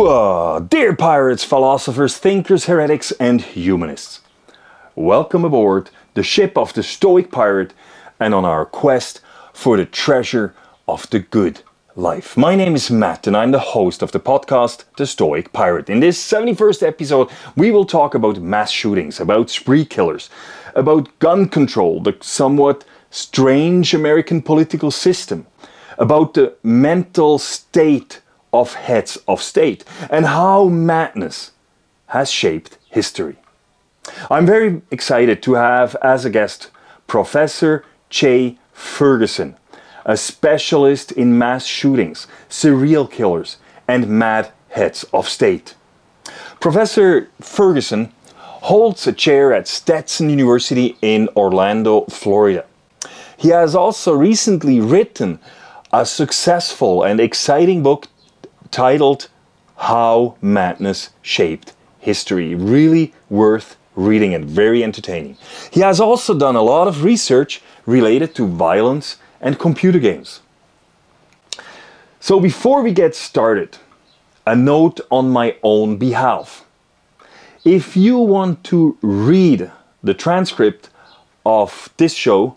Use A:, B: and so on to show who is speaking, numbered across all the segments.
A: Dear pirates, philosophers, thinkers, heretics, and humanists. Welcome aboard the ship of the Stoic Pirate and on our quest for the treasure of the good life. My name is Matt and I'm the host of the podcast The Stoic Pirate. In this 71st episode, we will talk about mass shootings, about spree killers, about gun control, the somewhat strange American political system, about the mental state of heads of state, and how madness has shaped history. I'm very excited to have as a guest Professor Jay Ferguson, a specialist in mass shootings, serial killers, and mad heads of state. Professor Ferguson holds a chair at Stetson University in Orlando, Florida. He has also recently written a successful and exciting book titled How Madness Shaped History. Really worth reading and very entertaining. He has also done a lot of research related to violence and computer games. So before we get started, a note on my own behalf. If you want to read the transcript of this show,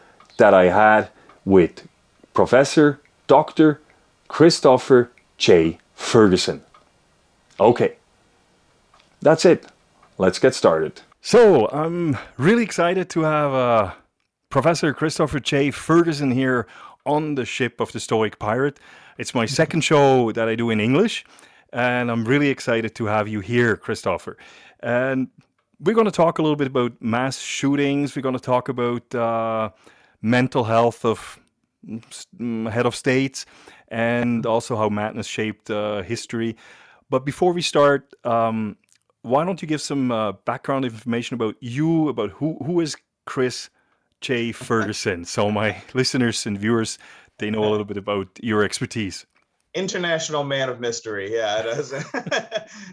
A: that I had with Professor Dr. Christopher J. Ferguson. Okay, that's it. Let's get started. So, I'm really excited to have uh, Professor Christopher J. Ferguson here on the ship of the Stoic Pirate. It's my second show that I do in English, and I'm really excited to have you here, Christopher. And we're going to talk a little bit about mass shootings. We're going to talk about uh, mental health of mm, head of states and also how madness shaped uh, history. But before we start, um, why don't you give some uh, background information about you, about who who is Chris J. Ferguson, so my listeners and viewers they know a little bit about your expertise.
B: International man of mystery. Yeah,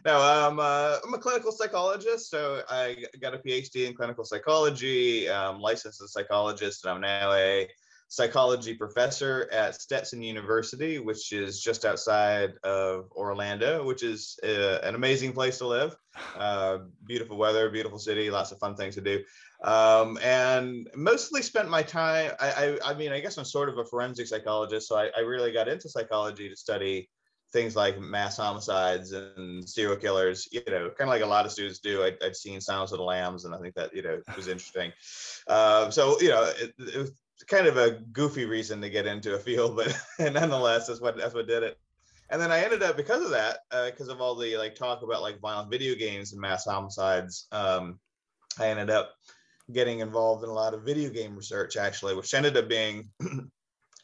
B: no, I'm, I'm a clinical psychologist. So I got a PhD in clinical psychology, um, licensed as a psychologist, and I'm now a psychology professor at Stetson University, which is just outside of Orlando, which is uh, an amazing place to live. Uh, beautiful weather, beautiful city, lots of fun things to do. Um, and mostly spent my time. I, I, I, mean, I guess I'm sort of a forensic psychologist, so I, I really got into psychology to study things like mass homicides and serial killers, you know, kind of like a lot of students do. I, would seen Silence of the Lambs, and I think that, you know, was interesting. Uh, so, you know, it, it, kind of a goofy reason to get into a field, but nonetheless, that's what that's what did it. And then I ended up because of that, because uh, of all the like talk about like violent video games and mass homicides. Um, I ended up getting involved in a lot of video game research actually, which ended up being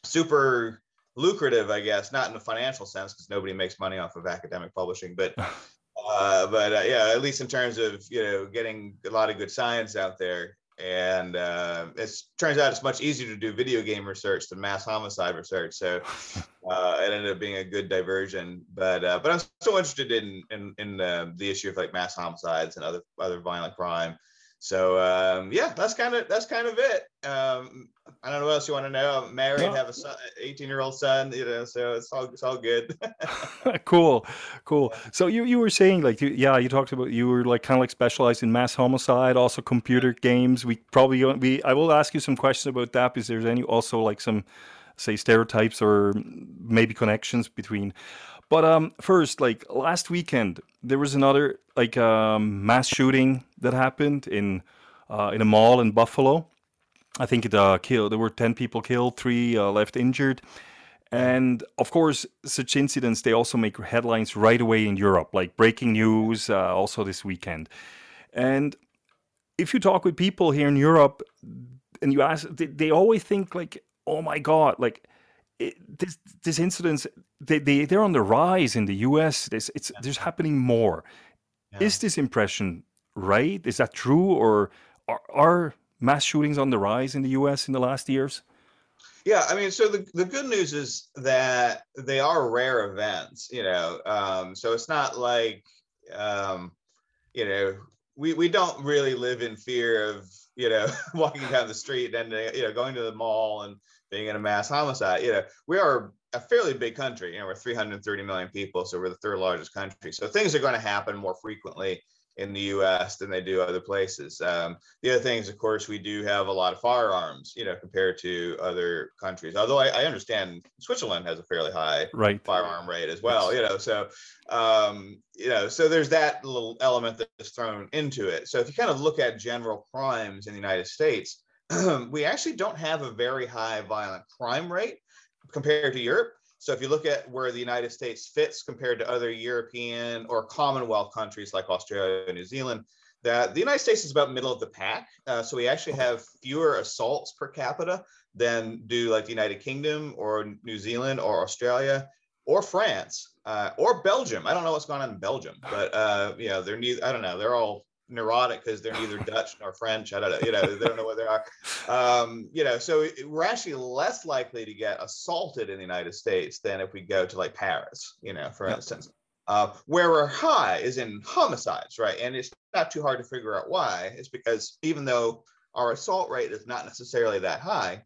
B: super lucrative, I guess, not in a financial sense because nobody makes money off of academic publishing, but uh, but uh, yeah, at least in terms of you know getting a lot of good science out there and uh, it turns out it's much easier to do video game research than mass homicide research. So uh, it ended up being a good diversion. But uh, but I'm still interested in in, in uh, the issue of like mass homicides and other other violent crime. So um, yeah, that's kind of that's kind of it. Um, I don't know what else you want to know. I'm married, have a son, 18 year old son, you know, so it's all it's all good.
A: cool, cool. So you you were saying like you, yeah, you talked about you were like kind of like specialized in mass homicide, also computer games. We probably we I will ask you some questions about that. Is there any also like some say stereotypes or maybe connections between but um, first, like last weekend, there was another like um, mass shooting that happened in uh, in a mall in Buffalo. I think it uh, killed. There were ten people killed, three uh, left injured, and of course, such incidents they also make headlines right away in Europe, like breaking news. Uh, also this weekend, and if you talk with people here in Europe, and you ask, they, they always think like, "Oh my God!" Like
C: it, this this incidents they, they they're on the rise in the US. This it's
B: Yeah.
C: there's happening more.
B: Yeah.
C: Is this impression right? Is that true, or are, are mass shootings on the rise in the US in the last years?
B: Yeah, I mean, so the, the good news is that they are rare events, you know. Um, so it's not like um, you know, we we don't really live in fear of, you know, walking down the street and uh, you know, going to the mall and being in a mass homicide. You know, we are a fairly big country. You know, we're 330 million people, so we're the third largest country. So things are going to happen more frequently in the U.S. than they do other places. Um, the other thing is, of course, we do have a lot of firearms, you know, compared to other countries. Although I, I understand Switzerland has a fairly high
C: Right.
B: firearm rate as well, you know. So, um, you know, so there's that little element that's thrown into it. So if you kind of look at general crimes in the United States, we actually don't have a very high violent crime rate compared to Europe. So if you look at where the United States fits compared to other European or Commonwealth countries like Australia and New Zealand, that the United States is about middle of the pack. Uh, so we actually have fewer assaults per capita than do like the United Kingdom or New Zealand or Australia or France uh, or Belgium. I don't know what's going on in Belgium, but uh, you know they're neither. I don't know. They're all neurotic because they're neither Dutch nor French. I don't know. You know, they don't know what they are. Um, you know, so we're actually less likely to get assaulted in the United States than if we go to like Paris. You know, for
C: Yeah.
B: instance. Uh, where we're high is in homicides, right? And it's not too hard to figure out why. It's because even though our assault rate is not necessarily that high,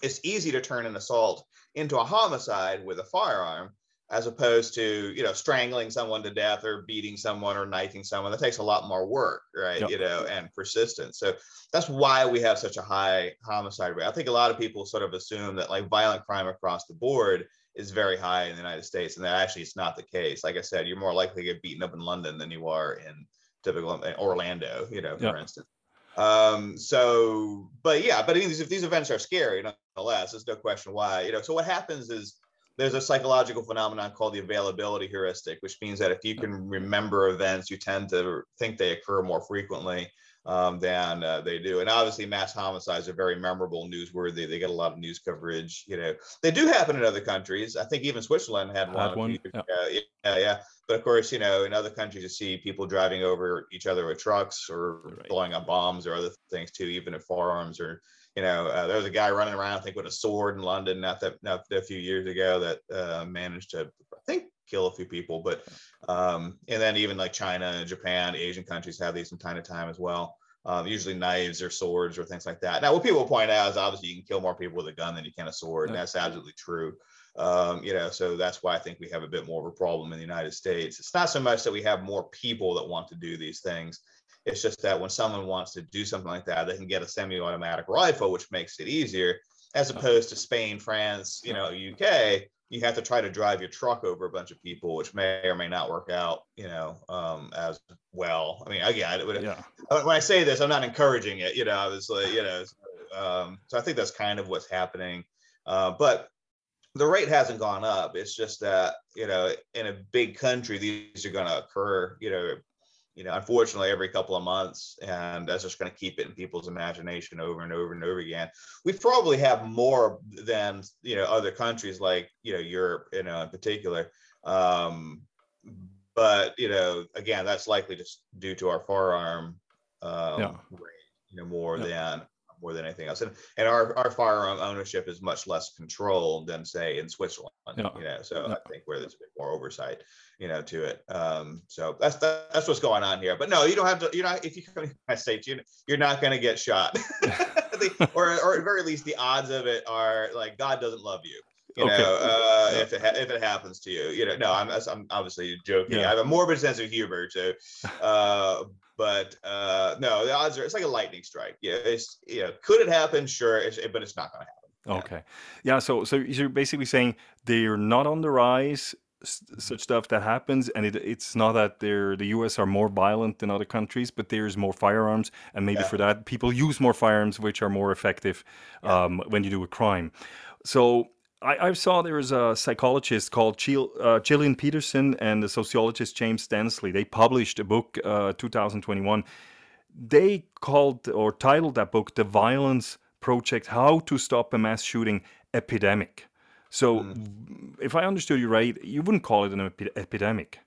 B: it's easy to turn an assault into a homicide with a firearm as opposed to you know strangling someone to death or beating someone or knifing someone. That takes a lot more work right?
C: Yep.
B: you know and persistence. So that's why we have such a high homicide rate. I think a lot of people sort of assume that like violent crime across the board is very high in the united states and that actually it's not the case. Like i said you're more likely to get beaten up in london than you are in typical in orlando you know for
C: Yep.
B: instance. Um so but yeah but I these, if these events are scary nonetheless. There's no question why you know. So what happens is there's a psychological phenomenon called the availability heuristic which means that if you can remember events you tend to think they occur more frequently um, than uh, they do. And obviously mass homicides are very memorable newsworthy. They get a lot of news coverage you know. They do happen in other countries. I think even switzerland had one,
C: Had one, yeah.
B: yeah yeah. But of course you know in other countries you see people driving over each other with trucks or
C: Right.
B: blowing up bombs or other things too even if firearms are you know uh, there was a guy running around i think with a sword in london not that not a few years ago that uh, managed to i think kill a few people but um and then even like china and japan asian countries have these from time to time as well um, usually knives or swords or things like that. Now, what people point out is obviously you can kill more people with a gun than you can a sword, and that's absolutely true. Um, you know, so that's why I think we have a bit more of a problem in the United States. It's not so much that we have more people that want to do these things. It's just that when someone wants to do something like that, they can get a semi-automatic rifle, which makes it easier, as opposed to Spain, France, you know, UK. You have to try to drive your truck over a bunch of people, which may or may not work out, you know, um, as well. I mean, again, it would,
C: Yeah.
B: uh, when I say this, I'm not encouraging it, you know, obviously, you know, um, so I think that's kind of what's happening. Uh, but the rate hasn't gone up. It's just that, you know, in a big country, these are going to occur, you know, you know, unfortunately, every couple of months, and that's just going to keep it in people's imagination over and over and over again. We probably have more than you know other countries like you know Europe, you know, in particular. Um, but you know, again, that's likely just due to our firearm um,
C: Yeah.
B: rate, you know, more
C: Yeah.
B: than more than anything else. And and our, our firearm ownership is much less controlled than say in Switzerland.
C: Yeah.
B: You know, so
C: Yeah.
B: I think where there's a bit more oversight, you know, to it. Um, so that's that's what's going on here. But no, you don't have to. You're not if you come to the United States, you you're not going to get shot. The- or or at very least the odds of it are like God doesn't love you. You
C: Okay.
B: know, uh,
C: Yeah.
B: if it ha- if it happens to you, you know, no, I'm I'm obviously joking.
C: Yeah.
B: I have a morbid sense of humor, so uh, but uh, no, the odds are it's like a lightning strike. Yeah, it's you know, could it happen? Sure, it's, but it's not going to happen. Yeah.
C: Okay. Yeah. So, so you're basically saying they're not on the rise, such stuff that happens, and it, it's not that they're the U.S. are more violent than other countries, but there's more firearms, and maybe
B: Yeah.
C: for that people use more firearms, which are more effective
B: Yeah.
C: um, when you do a crime. So. I, I saw there was a psychologist called uh, Jillian Peterson and the sociologist James Densley. They published a book, uh, 2021, they called or titled that book the violence project how to stop a mass shooting epidemic
A: So,
B: Mm.
A: if I understood you right, you wouldn't call it an epi- epidemic.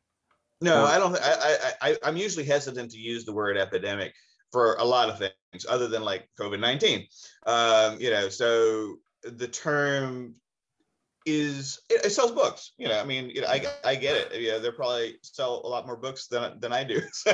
B: No,
A: Or-
B: I don't. I, I, I'm usually hesitant to use the word epidemic for a lot of things, other than like COVID nineteen. Um, you know, so the term is it, it sells books. You know, I mean, you know, I, I get it. You know, they probably sell a lot more books than than I do, so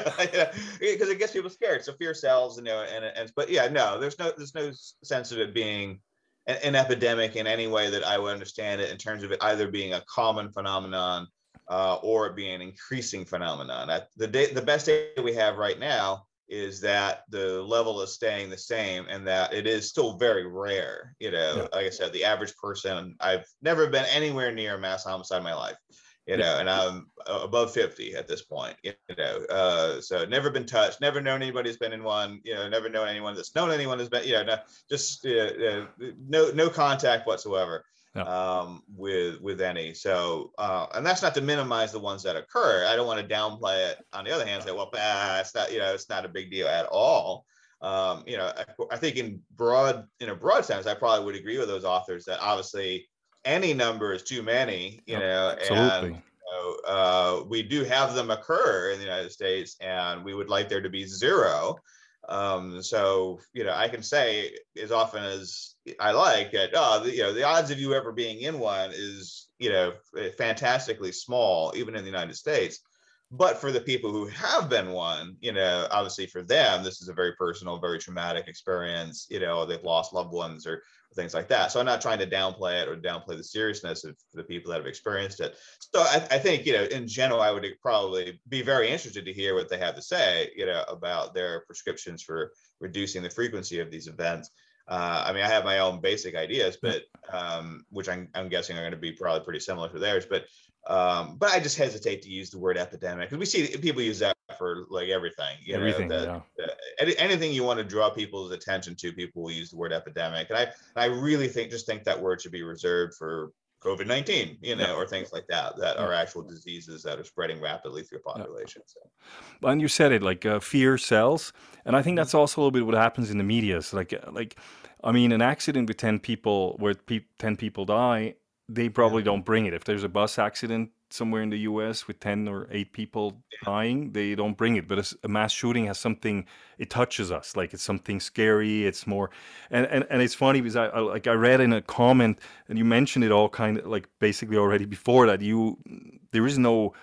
B: because it gets people scared. So fear sells, you know, and and but yeah, no, there's no there's no sense of it being an, an epidemic in any way that I would understand it in terms of it either being a common phenomenon uh, or it being an increasing phenomenon. At the day, the best data we have right now is that the level is staying the same and that it is still very rare. You know,
A: Yeah.
B: like I said, the average person, I've never been anywhere near a mass homicide in my life. You know, and I'm above 50 at this point, you know, uh, so never been touched, never known anybody who's been in one, you know, never known anyone that's known anyone has been, you know, no, just uh, uh, no, no contact whatsoever
A: Yeah.
B: um, with with any. So, uh, and that's not to minimize the ones that occur. I don't want to downplay it. On the other hand, say, well, ah, it's not, you know, it's not a big deal at all. Um, you know, I, I think in broad, in a broad sense, I probably would agree with those authors that obviously any number is too many. You know,
A: Absolutely.
B: and you know, uh, we do have them occur in the United States, and we would like there to be zero. Um, so you know, I can say as often as I like that. Oh, the, you know, the odds of you ever being in one is you know fantastically small, even in the United States. But for the people who have been one, you know, obviously for them, this is a very personal, very traumatic experience. You know, they've lost loved ones or things like that. So I'm not trying to downplay it or downplay the seriousness of the people that have experienced it. So I, I think, you know, in general, I would probably be very interested to hear what they have to say, you know, about their prescriptions for reducing the frequency of these events. Uh, I mean, I have my own basic ideas, but um, which I'm, I'm guessing are going to be probably pretty similar to theirs. But um, but I just hesitate to use the word epidemic because we see people use that for like everything. You
A: Everything,
B: know, that,
A: yeah.
B: uh, any, anything you want to draw people's attention to, people will use the word epidemic. And I I really think just think that word should be reserved for COVID nineteen, you know,
A: Yeah.
B: or things like that that
A: Yeah.
B: are actual diseases that are spreading rapidly through population. So.
A: and you said it like uh, fear sells and i think
B: Mm-hmm.
A: that's also a little bit what happens in the media so like uh, like i mean an accident with 10 people where pe- 10 people die they probably don't bring it. If there's a bus accident somewhere in the us with 10 or 8 people dying they don't bring it. But a, mass shooting has something it touches us. Like it's something scary it's more and and, and it's funny because I, I like i read in a comment and you mentioned it all kind of like basically already before that you there is no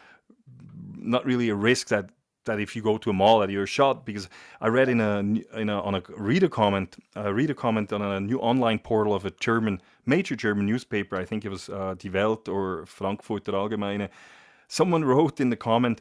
A: not really a risk that that if you go to a mall that you're shot because I read in a in a on a reader comment uh read a reader comment on a new online portal of a German major German newspaper I think it was uh, Die Welt or Frankfurter Allgemeine. Someone wrote in the comment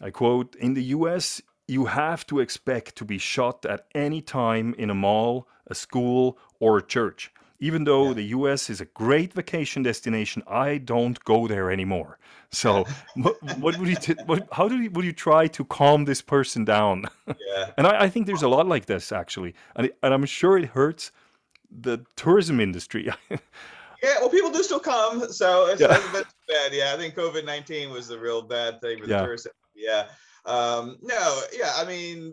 A: I quote in the US you have to expect to be shot at any time in a mall a school or a church even though
B: Yeah.
A: the US is a great vacation destination, I don't go there anymore. So, what, what would you, t- what, how do you, would you try to calm this person down?
B: Yeah.
A: and I, I think there's a lot like this actually, and, it, and I'm sure it hurts the tourism industry.
B: Yeah, well, people do still come, so it's
A: Yeah.
B: bad. Yeah, I think COVID nineteen was the real bad thing for the
A: Yeah.
B: tourists. Yeah. Um, no, yeah, I mean,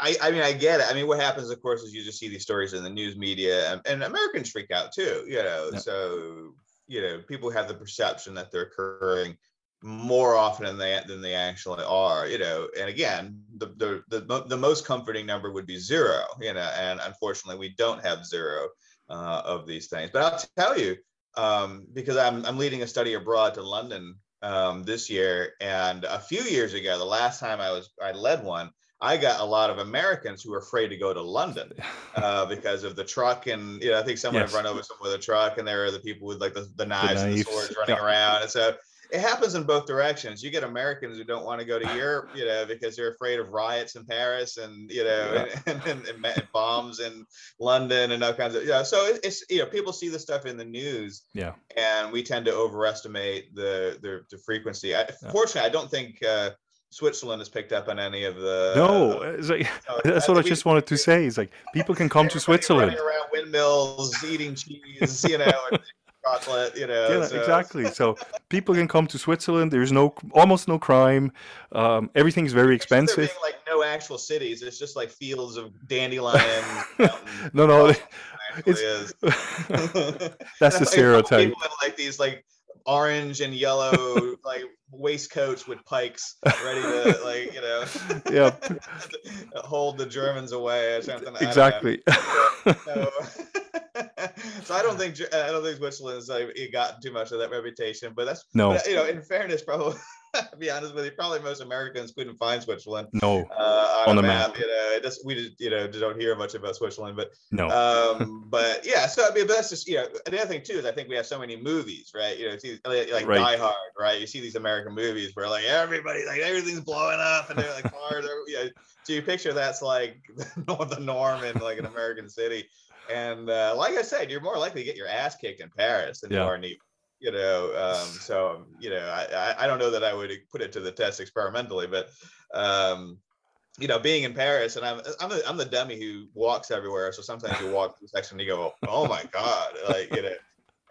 B: I, I mean, I get it. I mean, what happens, of course, is you just see these stories in the news media, and, and Americans freak out too. You know,
A: Yeah.
B: so you know, people have the perception that they're occurring more often than they than they actually are. You know, and again, the the the, the most comforting number would be zero. You know, and unfortunately, we don't have zero uh, of these things. But I'll tell you, um, because I'm I'm leading a study abroad to London um, this year, and a few years ago, the last time I was I led one, I got a lot of Americans who were afraid to go to London uh, because of the truck, and you know I think someone
A: Yes.
B: had run over someone with a truck, and there are the people with like the, the knives and the swords running
A: yeah.
B: around, and so. It happens in both directions. You get Americans who don't want to go to Europe, you know, because they're afraid of riots in Paris and you know,
A: Yeah.
B: and, and, and, and bombs in London and all kinds of yeah. So it- it's you know, people see this stuff in the news,
A: yeah,
B: and we tend to overestimate the the, the frequency. I, Fortunately, I don't think uh, Switzerland has picked up on any of the.
A: no, it's like,
B: so
A: that's what I just wanted to say. Is like people can come to Switzerland.
B: around windmills, eating cheese, you know, and chocolate, you know.
A: Yeah,
B: so-
A: exactly. So people can come to Switzerland. There's no, almost no crime. Um, everything's very
B: It's just there
A: expensive.
B: like no actual cities. It's just like fields of dandelions.
A: No, no,
B: actually is.
A: That's the stereotype.
B: People in like these like orange and yellow like waistcoats with pikes, ready to like you know
A: Yeah,
B: hold the Germans away or something. I don't know.
A: exactly.
B: So, so I don't think I don't think Switzerland's like it got too much of that reputation, but that's
A: No,
B: but, you know in fairness, probably to be honest with you, probably most Americans couldn't find Switzerland
A: no,
B: uh, on,
A: On the
B: map.
A: map.
B: You know, it just we just you know don't hear much about Switzerland, but
A: no.
B: um, but yeah, so I mean, but that's just you know the other thing too is I think we have so many movies, right? You know, see, like,
A: Right.
B: Die Hard, right? You see these American movies where like everybody like everything's blowing up and they're like cars, you know, so you picture that's like the norm in like an American city, and uh, like I said, you're more likely to get your ass kicked in Paris than you are in New York. You know, um, so you know, I, I don't know that I would put it to the test experimentally, but um, you know, being in Paris, and I'm I'm the, I'm the dummy who walks everywhere. So sometimes you walk through section and you go, oh my god, like you know.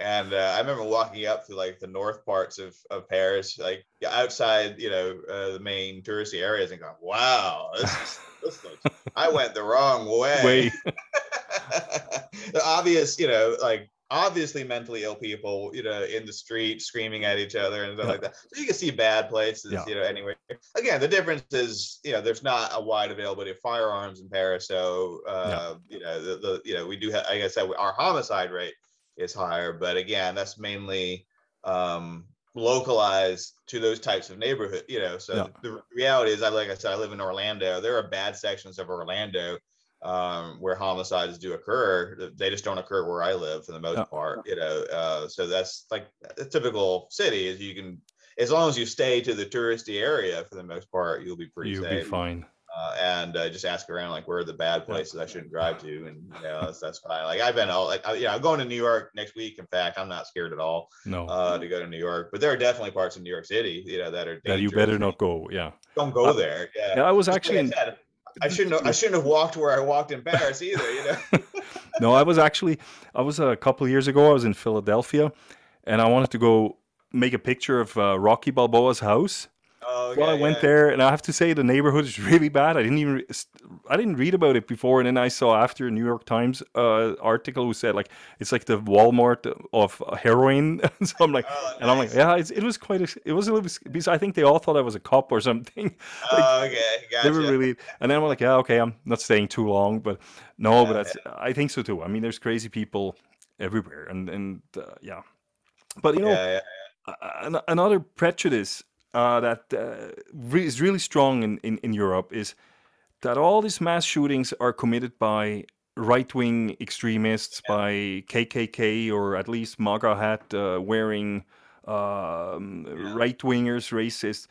B: And uh, I remember walking up to like the north parts of, of Paris, like outside, you know, uh, the main touristy areas, and going, "Wow, this is, this looks." I went the wrong way. The obvious, you know, like obviously mentally ill people, you know, in the street screaming at each other and stuff
A: Yeah.
B: like that. So you can see bad places,
A: Yeah.
B: you know, anyway. Again, the difference is, you know, there's not a wide availability of firearms in Paris. So, uh, you know, the, the, you know, we do have, like I said, our homicide rate is higher, but again, that's mainly um, localized to those types of neighborhood, you know. So
A: Yeah.
B: the reality is, I like I said, I live in Orlando. There are bad sections of Orlando um, where homicides do occur. They just don't occur where I live for the most
A: Yeah.
B: part, you know. Uh, so that's like a typical city is you can, as long as you stay to the touristy area for the most part, you'll be pretty
A: You'll
B: safe.
A: be fine.
B: Uh, and uh, just ask around like where are the bad places I shouldn't drive to, and you know that's, that's fine. Like I've been all like, I, yeah, I'm going to New York next week. In fact, I'm not scared at all
A: No,
B: uh, to go to New York. But there are definitely parts of New York City, you know, that are
A: that you better not go. Yeah.
B: Don't go there. Yeah.
A: Yeah, I was
B: Just like
A: actually
B: I
A: in.
B: said, I shouldn't have. I shouldn't have walked where I walked in Paris either. You know.
A: No, I was actually. I was a couple years ago. I was in Philadelphia, and I wanted to go make a picture of uh, Rocky Balboa's house.
B: Oh,
A: Well, I
B: okay,
A: went
B: yeah.
A: there, and I have to say the neighborhood is really bad. I didn't even, re- I didn't read about it before, and then I saw after a New York Times uh, article who said like it's like the Walmart of heroin. so I'm like,
B: Oh,
A: and I'm like, yeah, it's, it was quite. A, it was a little bit because I think they all thought I was a cop or something.
B: Oh, okay, gotcha.
A: They were really, and then I'm like, yeah, okay, I'm not staying too long, but no, but
B: Yeah,
A: that's, I think so too. I mean, there's crazy people everywhere, and and uh, yeah, but you know,
B: yeah, yeah.
A: another prejudice uh, that uh, re- is really strong in, in, in Europe is that all these mass shootings are committed by right wing extremists, by KKK or at least MAGA hat uh, wearing um, right wingers, racists.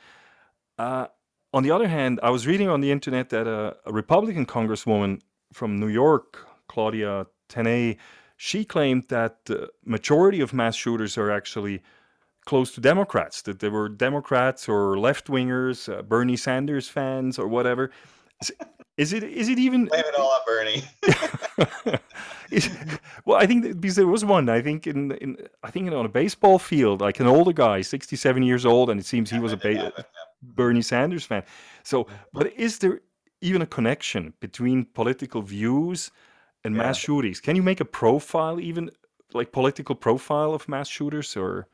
A: Uh, on the other hand, I was reading on the internet that a, a Republican congresswoman from New York, Claudia Tenney, she claimed that the majority of mass shooters are actually close to Democrats, that they were Democrats or left wingers, uh, Bernie Sanders fans or whatever. Is, is it is it even?
B: Blame it all on Bernie.
A: is- well, I think that, because there was one. I think in in I think on a baseball field, like an older guy, sixty-seven years old, and it seems he was a ba-
B: happen,
A: Bernie Sanders fan. So, but is there even a connection between political views and mass shootings? Can you make a profile, even like political profile of mass shooters, or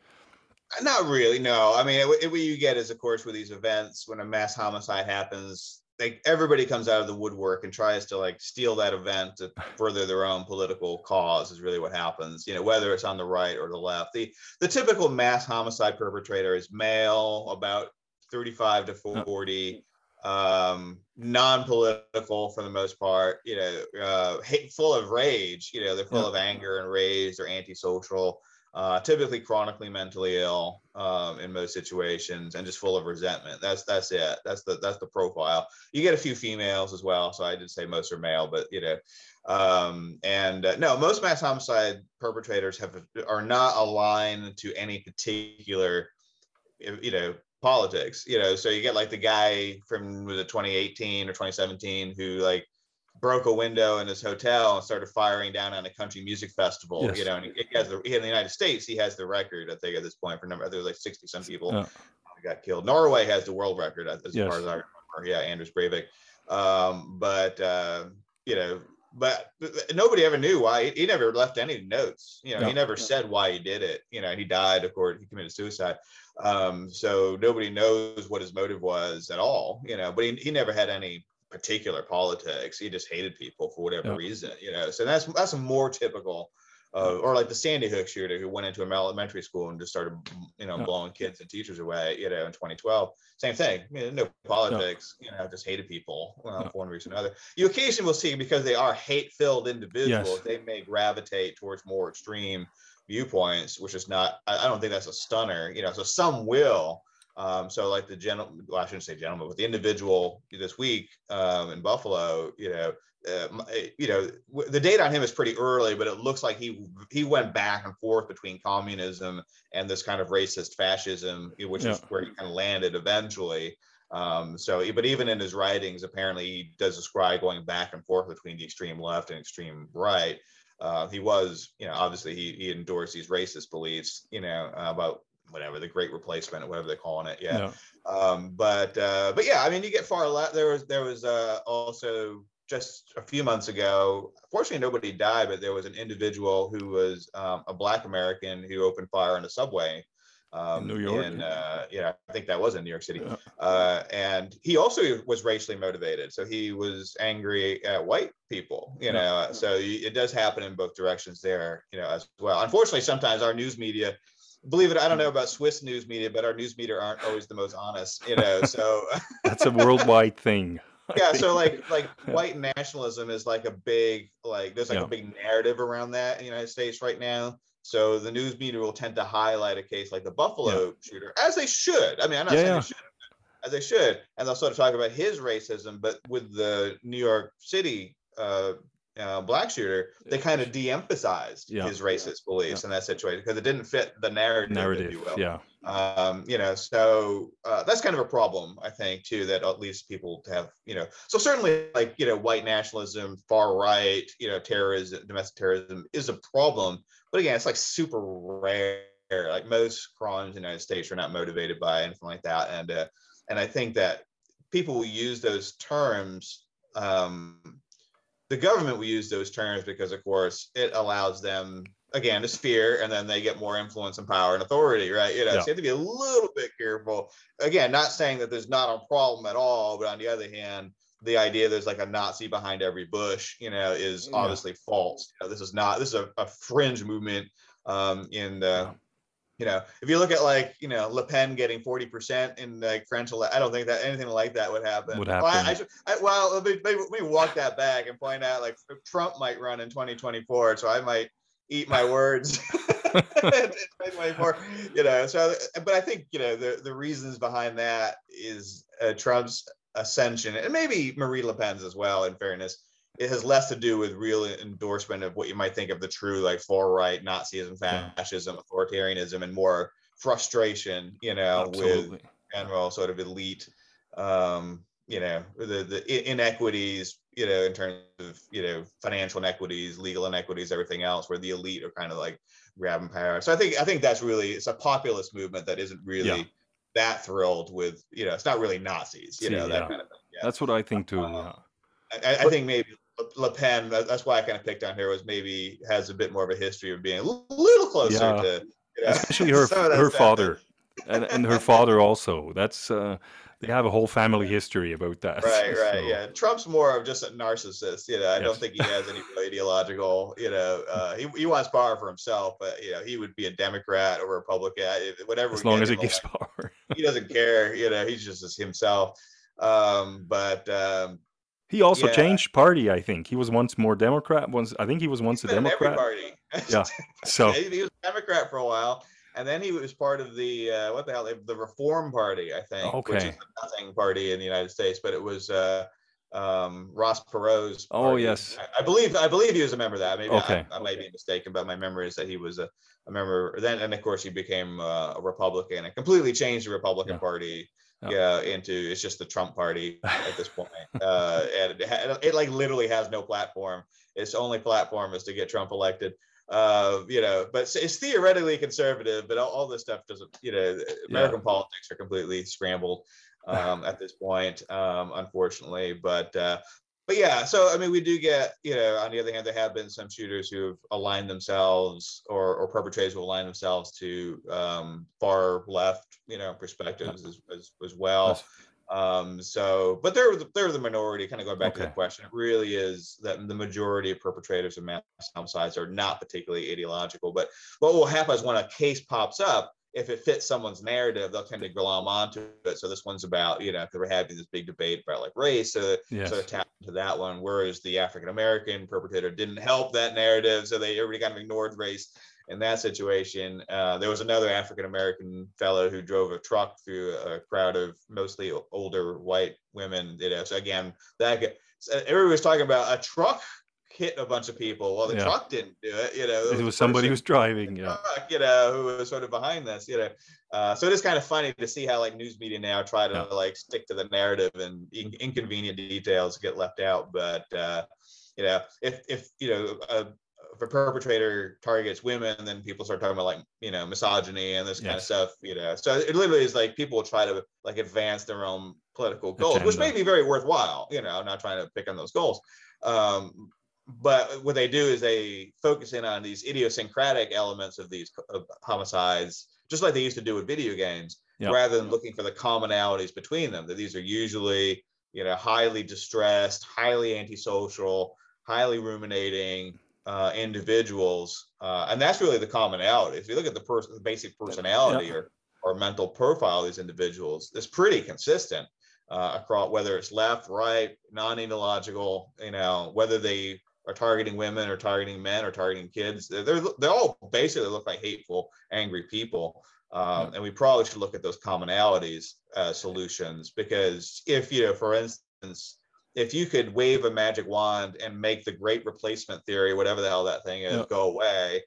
B: Not really. No. I mean, it, it, what you get is, of course, with these events, when a mass homicide happens, like everybody comes out of the woodwork and tries to like steal that event to further their own political cause. Is really what happens. You know, whether it's on the right or the left. The the typical mass homicide perpetrator is male, about thirty-five to forty. Um, non-political for the most part, you know, uh, hate, full of rage. You know, they're full
A: Yeah.
B: of anger and rage. They're antisocial uh, typically chronically mentally ill um, in most situations, and just full of resentment. That's that's it. That's the that's the profile. You get a few females as well, so I did say most are male, but you know, um, and uh, no, most mass homicide perpetrators have are not aligned to any particular, you know, politics. You know, so you get like the guy from was it 2018 or 2017 who like broke a window in his hotel and started firing down on a country music festival.
A: Yes.
B: You know, and he, he has the he, in the United States, he has the record. I think at this point for number, there's like sixty some people
A: Yeah.
B: got killed. Norway has the world record as,
A: Yes.
B: far as I remember. Yeah, Anders Breivik. Um, but uh, you know, but nobody ever knew why. He never left any notes. You know,
C: Yeah.
B: he never said why he did it. You know, he died, of course, he committed suicide. Um, so nobody knows what his motive was at all. You know, but he, he never had any particular politics. He just hated people for whatever
C: Yeah.
B: reason. You know, so that's that's more typical. Uh, or like the Sandy Hook shooter who went into an elementary school and just started, you know,
C: Yeah.
B: blowing kids and teachers away. You know, in 2012, same thing. You know, no politics. You know, just hated people
C: Yeah.
B: for one reason or another. You occasionally will see because they are hate-filled individuals,
C: Yes.
B: they may gravitate towards more extreme viewpoints, which is not. I, I don't think that's a stunner. You know, so some will. Um, so like the gentleman, well, I shouldn't say gentleman, but the individual this week um, in Buffalo, you know, uh, eh, you know, w- the date on him is pretty early, but it looks like he he went back and forth between communism and this kind of racist fascism, which is where he kind of landed eventually. Um, so, but even in his writings, apparently he does describe going back and forth between the extreme left and extreme right. Uh, he was, you know, obviously he, he endorsed these racist beliefs, you know, uh, about whatever the great replacement, or whatever they're calling it. Yeah. Um, but, uh, but yeah, I mean, you get far left. There was, there was, uh, also just a few months ago, fortunately nobody died, but there was an individual who was, um, a black American who opened fire on a subway. Um,
C: New York?
B: And, uh, yeah, I think that was in New York City.
C: Yeah.
B: Uh, and he also was racially motivated. So he was angry at white people, you
C: Yeah.
B: know. So it does happen in both directions there, you know, as well. Unfortunately, sometimes our news media, believe it, I don't know about Swiss news media, but our news media aren't always the most honest, you know. So
C: That's a worldwide thing. I
B: yeah,
C: think.
B: so like like white nationalism is like a big like there's like
C: Yeah.
B: a big narrative around that in the United States right now. So the news media will tend to highlight a case like the Buffalo shooter, as they should. I mean, I'm not
C: Yeah,
B: saying
C: yeah.
B: they should, as they should, and they'll sort of talk about his racism, but with the New York City uh, uh, black shooter, they kind of de-emphasized
C: Yeah.
B: his racist beliefs in that situation because it didn't fit the narrative, if you will
C: Yeah.
B: um you know so uh, that's kind of a problem i think too that at least people have you know so certainly like you know white nationalism far right you know terrorism domestic terrorism is a problem but again it's like super rare like most crimes in the united states are not motivated by anything like that and uh, and i think that people will use those terms um the government will use those terms because of course it allows them again to fear and then they get more influence and power and authority right you know
C: Yeah.
B: so you have to be a little bit careful again not saying that there's not a problem at all but on the other hand the idea there's like a nazi behind every bush you know is
C: Yeah.
B: obviously false you know, this is not this is a, a fringe movement um in the. You know if you look at like you know le pen getting 40% in like french ele- i don't think that anything like that would happen
C: Would
B: Well, I- I
C: happen.
B: should- I- well let me, maybe, let me walk that back and point out like trump might run in 2024 so i might eat my words in 2024 you know so but i think you know the the reasons behind that is uh, trump's ascension and maybe marie le pen's as well in fairness it has less to do with real endorsement of what you might think of the true like far right nazism fascism authoritarianism and more frustration you know with general sort of elite um you know the the inequities you know in terms of you know financial inequities legal inequities everything else where the elite are kind of like grabbing power so i think i think that's really it's a populist movement that isn't really
C: Yeah.
B: that thrilled with you know it's not really nazis you
C: See,
B: know that
C: yeah.
B: kind of thing yeah
C: That's what I think too.
B: Uh,
C: yeah.
B: I, I think maybe Le- Pen. that- That's why I kind of picked on her. Was maybe has a bit more of a history of being a little closer
C: Yeah.
B: to, you know,
C: Especially her
B: some of that
C: her father, and and her father also. That's uh, they have a whole family history about that.
B: Right, right,
C: so-
B: yeah. Trump's more of just a narcissist. You know, I don't think he has any ideological. You know, uh, he he wants power for himself, but you know, he would be a Democrat or Republican, whatever.
C: As long as it gives power.
B: he doesn't care. You know, he's just as himself. Um, but um,
C: He also
B: Yeah.
C: changed party. I think he was once more Democrat. Once I think he was once
B: he's
C: a
B: been in every
C: Democrat.
B: party.
C: Yeah. So
B: he, was a Democrat for a while, and then he was part of the uh, what the hell the Reform Party, I think, okay. which is nothing party in the United States, but it was uh, um, Ross Perot's.
C: Oh, yes.
B: I, I believe I believe he was a member of that. Maybe
C: Okay.
B: I, I might be mistaken, but my memory is that he was a, a member. Then, and of course, he became uh, a Republican and completely changed the Republican
C: Yeah.
B: Party.
C: Yeah.
B: Yeah, into it's just the Trump party at this point, uh, and it, ha- it like literally has no platform. Its only platform is to get Trump elected uh you know but it's, it's theoretically conservative but all, all this stuff doesn't you know american politics are completely scrambled um at this point um unfortunately but uh but yeah, so I mean, we do get, you know, on the other hand, there have been some shooters who have aligned themselves or, or perpetrators who align themselves to um, far left, you know, perspectives as, as, as well. Um, so, but they're the, they're the minority. Kind of going back okay. to the question, it really is that the majority of perpetrators of mass homicides are not particularly ideological. But what will happen is when a case pops up, if it fits someone's narrative, they'll tend to glom onto it. So this one's about, you know, if they're having this big debate about like race, so, yes. so tap into that one. Whereas the African American perpetrator didn't help that narrative, so they everybody kind of ignored race in that situation. Uh, there was another African American fellow who drove a truck through a crowd of mostly older white women. You know, so again, that everybody was talking about a truck hit a bunch of people. Well, the yeah. truck didn't do it. You know,
C: it was, it was somebody who's driving. Yeah,
B: truck, you know, who was sort of behind this. You know, uh, so it is kind of funny to see how like news media now try to yeah. like stick to the narrative and in- inconvenient details get left out. But uh, you know, if if you know a, if a perpetrator targets women, then people start talking about like you know misogyny and this yes. kind of stuff. You know, so it literally is like people will try to like advance their own political goals, Agenda. which may be very worthwhile. You know, I'm not trying to pick on those goals. Um, but what they do is they focus in on these idiosyncratic elements of these of homicides, just like they used to do with video games, yep. rather than looking for the commonalities between them. That these are usually, you know, highly distressed, highly antisocial, highly ruminating uh, individuals, uh, and that's really the commonality. If you look at the person, the basic personality yep. or or mental profile of these individuals, it's pretty consistent. Uh, across whether it's left, right, non-ideological, you know, whether they are targeting women or targeting men or targeting kids. They're, they're, they're all basically look like hateful, angry people. Um, and we probably should look at those commonalities as solutions because if, you know, for instance, if you could wave a magic wand and make the great replacement theory, whatever the hell that thing is, yep. go away,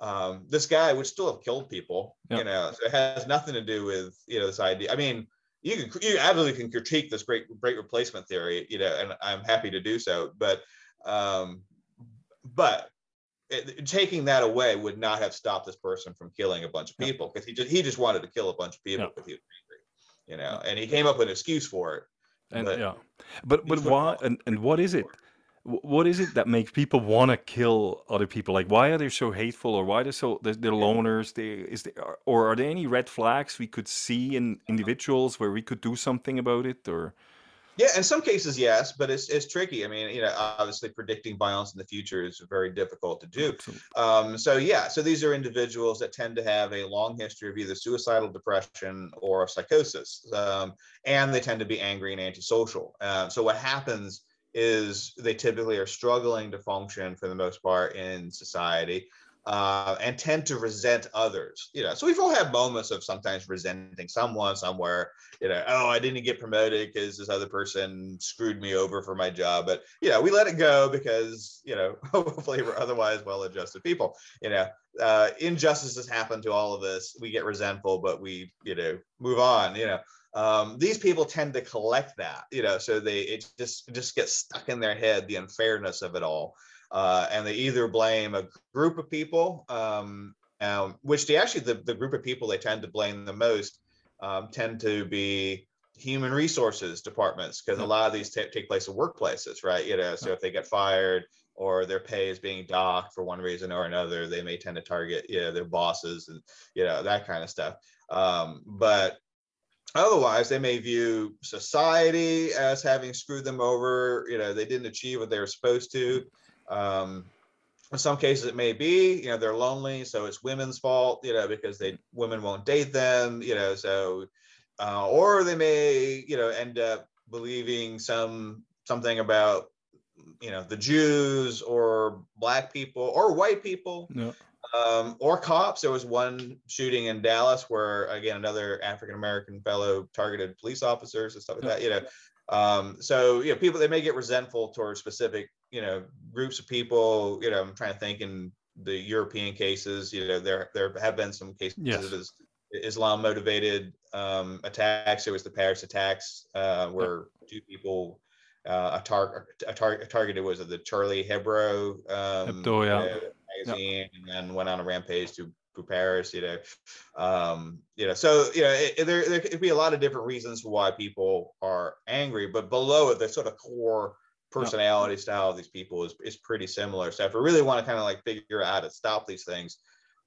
B: um, this guy would still have killed people. Yep. You know, so it has nothing to do with you know this idea. I mean, you can you absolutely can critique this great great replacement theory, you know, and I'm happy to do so. But um, but it, taking that away would not have stopped this person from killing a bunch of people because he just he just wanted to kill a bunch of people because he was angry, you know, and he came up with an excuse for it.
C: And but yeah, but but why and, and what is it? What is it that makes people want to kill other people? Like, why are they so hateful, or why are they so they're, they're loners? They is there, or are there any red flags we could see in individuals where we could do something about it, or?
B: Yeah, in some cases, yes, but it's it's tricky. I mean, you know, obviously predicting violence in the future is very difficult to do. Um, so yeah, so these are individuals that tend to have a long history of either suicidal depression or psychosis, um, and they tend to be angry and antisocial. Uh, so what happens is they typically are struggling to function for the most part in society uh, and tend to resent others. You know, so we've all had moments of sometimes resenting someone somewhere. You know, oh, I didn't get promoted because this other person screwed me over for my job. But you know, we let it go because you know, hopefully we're otherwise well-adjusted people. You know, uh, injustices happen to all of us. We get resentful, but we you know move on. You know. Um, these people tend to collect that, you know, so they it just just gets stuck in their head the unfairness of it all, uh, and they either blame a group of people, um, um, which they actually the, the group of people they tend to blame the most um, tend to be human resources departments because a lot of these t- take place in workplaces, right? You know, so if they get fired or their pay is being docked for one reason or another, they may tend to target you know their bosses and you know that kind of stuff. Um, but otherwise they may view society as having screwed them over you know they didn't achieve what they were supposed to um, in some cases, it may be, you know, they're lonely, so it's women's fault, you know, because they women won't date them, you know, so uh, or they may, you know, end up believing some something about, you know, the Jews or black people or white people. Yeah. Um, or cops. There was one shooting in Dallas where, again, another African American fellow targeted police officers and stuff like that. You know, um, so you know, people they may get resentful towards specific you know groups of people you know i'm trying to think in the european cases you know there there have been some cases yes. of islam motivated um, attacks there was the paris attacks uh, where two people uh, a, tar- a, tar- a targeted was it the charlie hebdo um, Hebdo, yeah. You know, magazine and then went on a rampage to to Paris, you know, um, you know, so you know, it, it, there there could be a lot of different reasons why people are angry, but below it, the sort of core personality style of these people is, is pretty similar. So if we really want to kind of like figure out how to stop these things,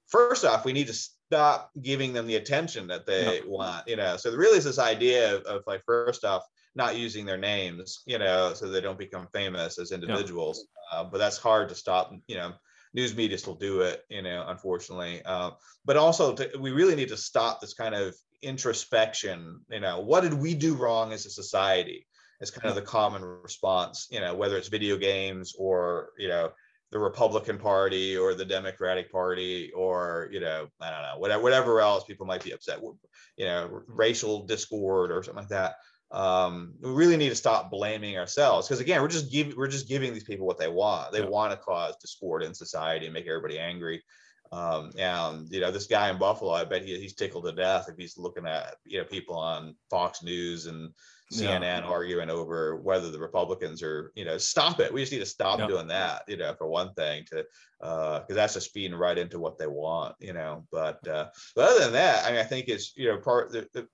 B: first off, we need to stop giving them the attention that they yeah. want, you know. So there really is this idea of, of, like first off, not using their names, you know, so they don't become famous as individuals. Yeah. Uh, but that's hard to stop, you know. News media still do it, you know, unfortunately. Uh, but also, to, we really need to stop this kind of introspection. You know, what did we do wrong as a society? Is kind of the common response. You know, whether it's video games or you know the Republican Party or the Democratic Party or you know I don't know whatever whatever else people might be upset with, you know racial discord or something like that. Um, we really need to stop blaming ourselves because again we're just giving we're just giving these people what they want. They yeah. want to cause discord in society and make everybody angry. Um, and you know, this guy in Buffalo, I bet he, he's tickled to death if he's looking at you know people on Fox News and CNN yeah. arguing over whether the Republicans are you know stop it. We just need to stop yeah. doing that. You know, for one thing, to because uh, that's just feeding right into what they want. You know, but uh, but other than that, I mean, I think it's you know part the, the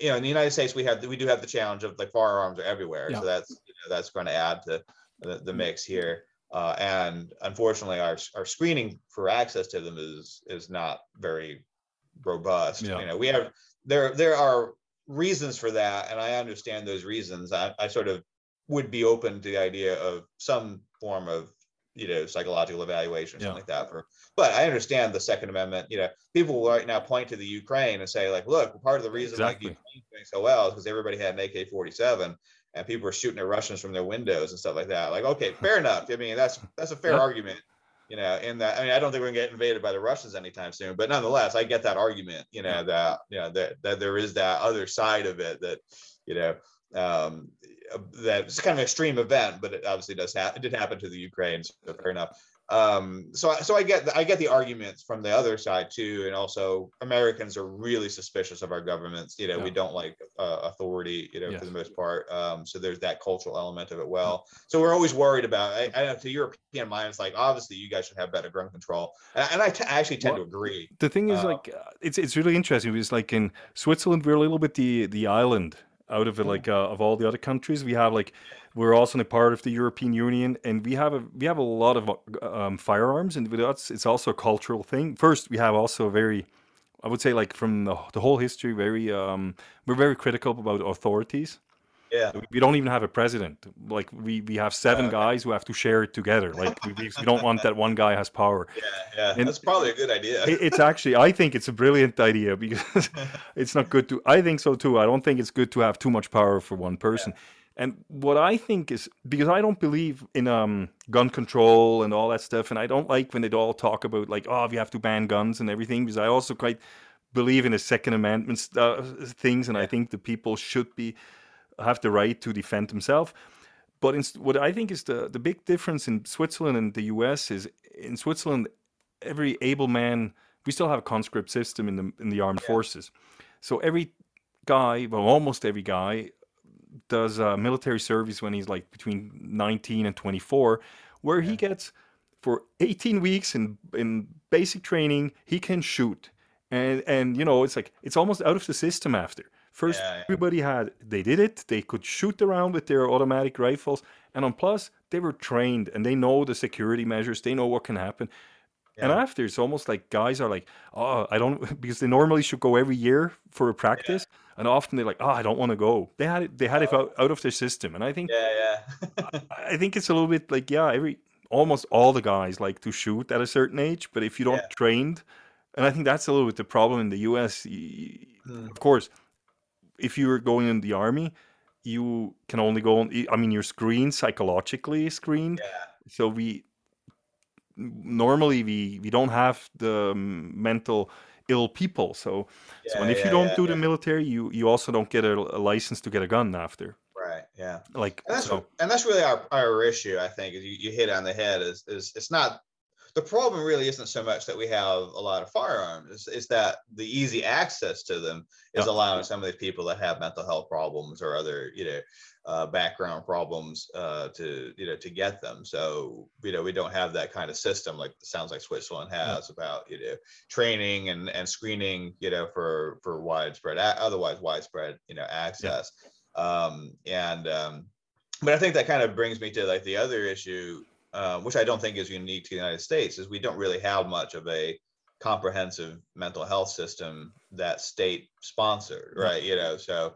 B: you know in the United States we have we do have the challenge of like firearms are everywhere, yeah. so that's you know, that's going to add to the, the mix here. Uh, and unfortunately, our, our screening for access to them is is not very robust. Yeah. You know, we have there there are reasons for that, and I understand those reasons. I, I sort of would be open to the idea of some form of you know psychological evaluation or something like that for but i understand the second amendment you know people right now point to the ukraine and say like look part of the reason exactly. like ukraine doing so well is because everybody had an ak-47 and people were shooting at Russians from their windows and stuff like that. Like, okay, fair enough. I mean, that's that's a fair argument, you know. In that, I mean, I don't think we're gonna get invaded by the Russians anytime soon, but nonetheless, I get that argument, you know, that you know that that there is that other side of it that, you know, um, that it's kind of an extreme event, but it obviously does happen. It did happen to the Ukraine, so fair enough um so so i get i get the arguments from the other side too and also americans are really suspicious of our governments you know yeah. we don't like uh, authority you know yes. for the most part um so there's that cultural element of it well so we're always worried about i, I know to european minds like obviously you guys should have better gun control and, and I, t- I actually tend well, to agree
A: the thing is uh, like uh, it's it's really interesting because like in switzerland we're a little bit the the island out of it like uh, of all the other countries we have like we're also a part of the European Union, and we have a we have a lot of um, firearms, and that's it's also a cultural thing. First, we have also a very, I would say, like from the, the whole history, very um, we're very critical about authorities.
B: Yeah,
A: we don't even have a president. Like we we have seven uh, guys who have to share it together. Like we, we don't want that one guy has power.
B: Yeah, yeah, and that's probably a good idea.
A: it, it's actually, I think it's a brilliant idea because it's not good to. I think so too. I don't think it's good to have too much power for one person. Yeah and what I think is because I don't believe in um, gun control and all that stuff, and I don't like when they all talk about like, oh, we have to ban guns and everything, because I also quite believe in the Second Amendment uh, things, and I think the people should be have the right to defend themselves. But in, what I think is the the big difference in Switzerland and the U.S. is in Switzerland, every able man, we still have a conscript system in the in the armed yeah. forces, so every guy, well, almost every guy does uh, military service when he's like between 19 and 24, where yeah. he gets for 18 weeks in in basic training, he can shoot. And and you know, it's like it's almost out of the system after. First yeah, yeah. everybody had they did it, they could shoot around with their automatic rifles, and on plus they were trained and they know the security measures, they know what can happen. Yeah. And after, it's almost like guys are like, oh, I don't, because they normally should go every year for a practice, and often they're like, oh, I don't want to go. They had it, they had oh. it out, out of their system, and I think,
B: yeah,
A: yeah, I, I, think it's a little bit like, yeah, every almost all the guys like to shoot at a certain age, but if you don't yeah. trained, and I think that's a little bit the problem in the U.S. Hmm. Of course, if you are going in the army, you can only go on. I mean, you're screened psychologically, screened.
B: Yeah.
A: So we normally we we don't have the um, mental ill people. So, yeah, so and if yeah, you don't yeah, do the military, you you also don't get a, a, license to get a gun after.
B: Right. Yeah.
A: Like
B: and that's
A: so.
B: and that's really our, our issue. I think is you, you hit on the head. Is is it's not the problem really isn't so much that we have a lot of firearms it's, it's that the easy access to them is allowing some of these people that have mental health problems or other you know uh, background problems uh, to you know to get them so you know we don't have that kind of system like sounds like switzerland has yeah. about you know training and and screening you know for for widespread otherwise widespread you know access yeah. um and um but I think that kind of brings me to like the other issue, uh, which I don't think is unique to the United States, is we don't really have much of a comprehensive mental health system that state sponsored, right? You know, so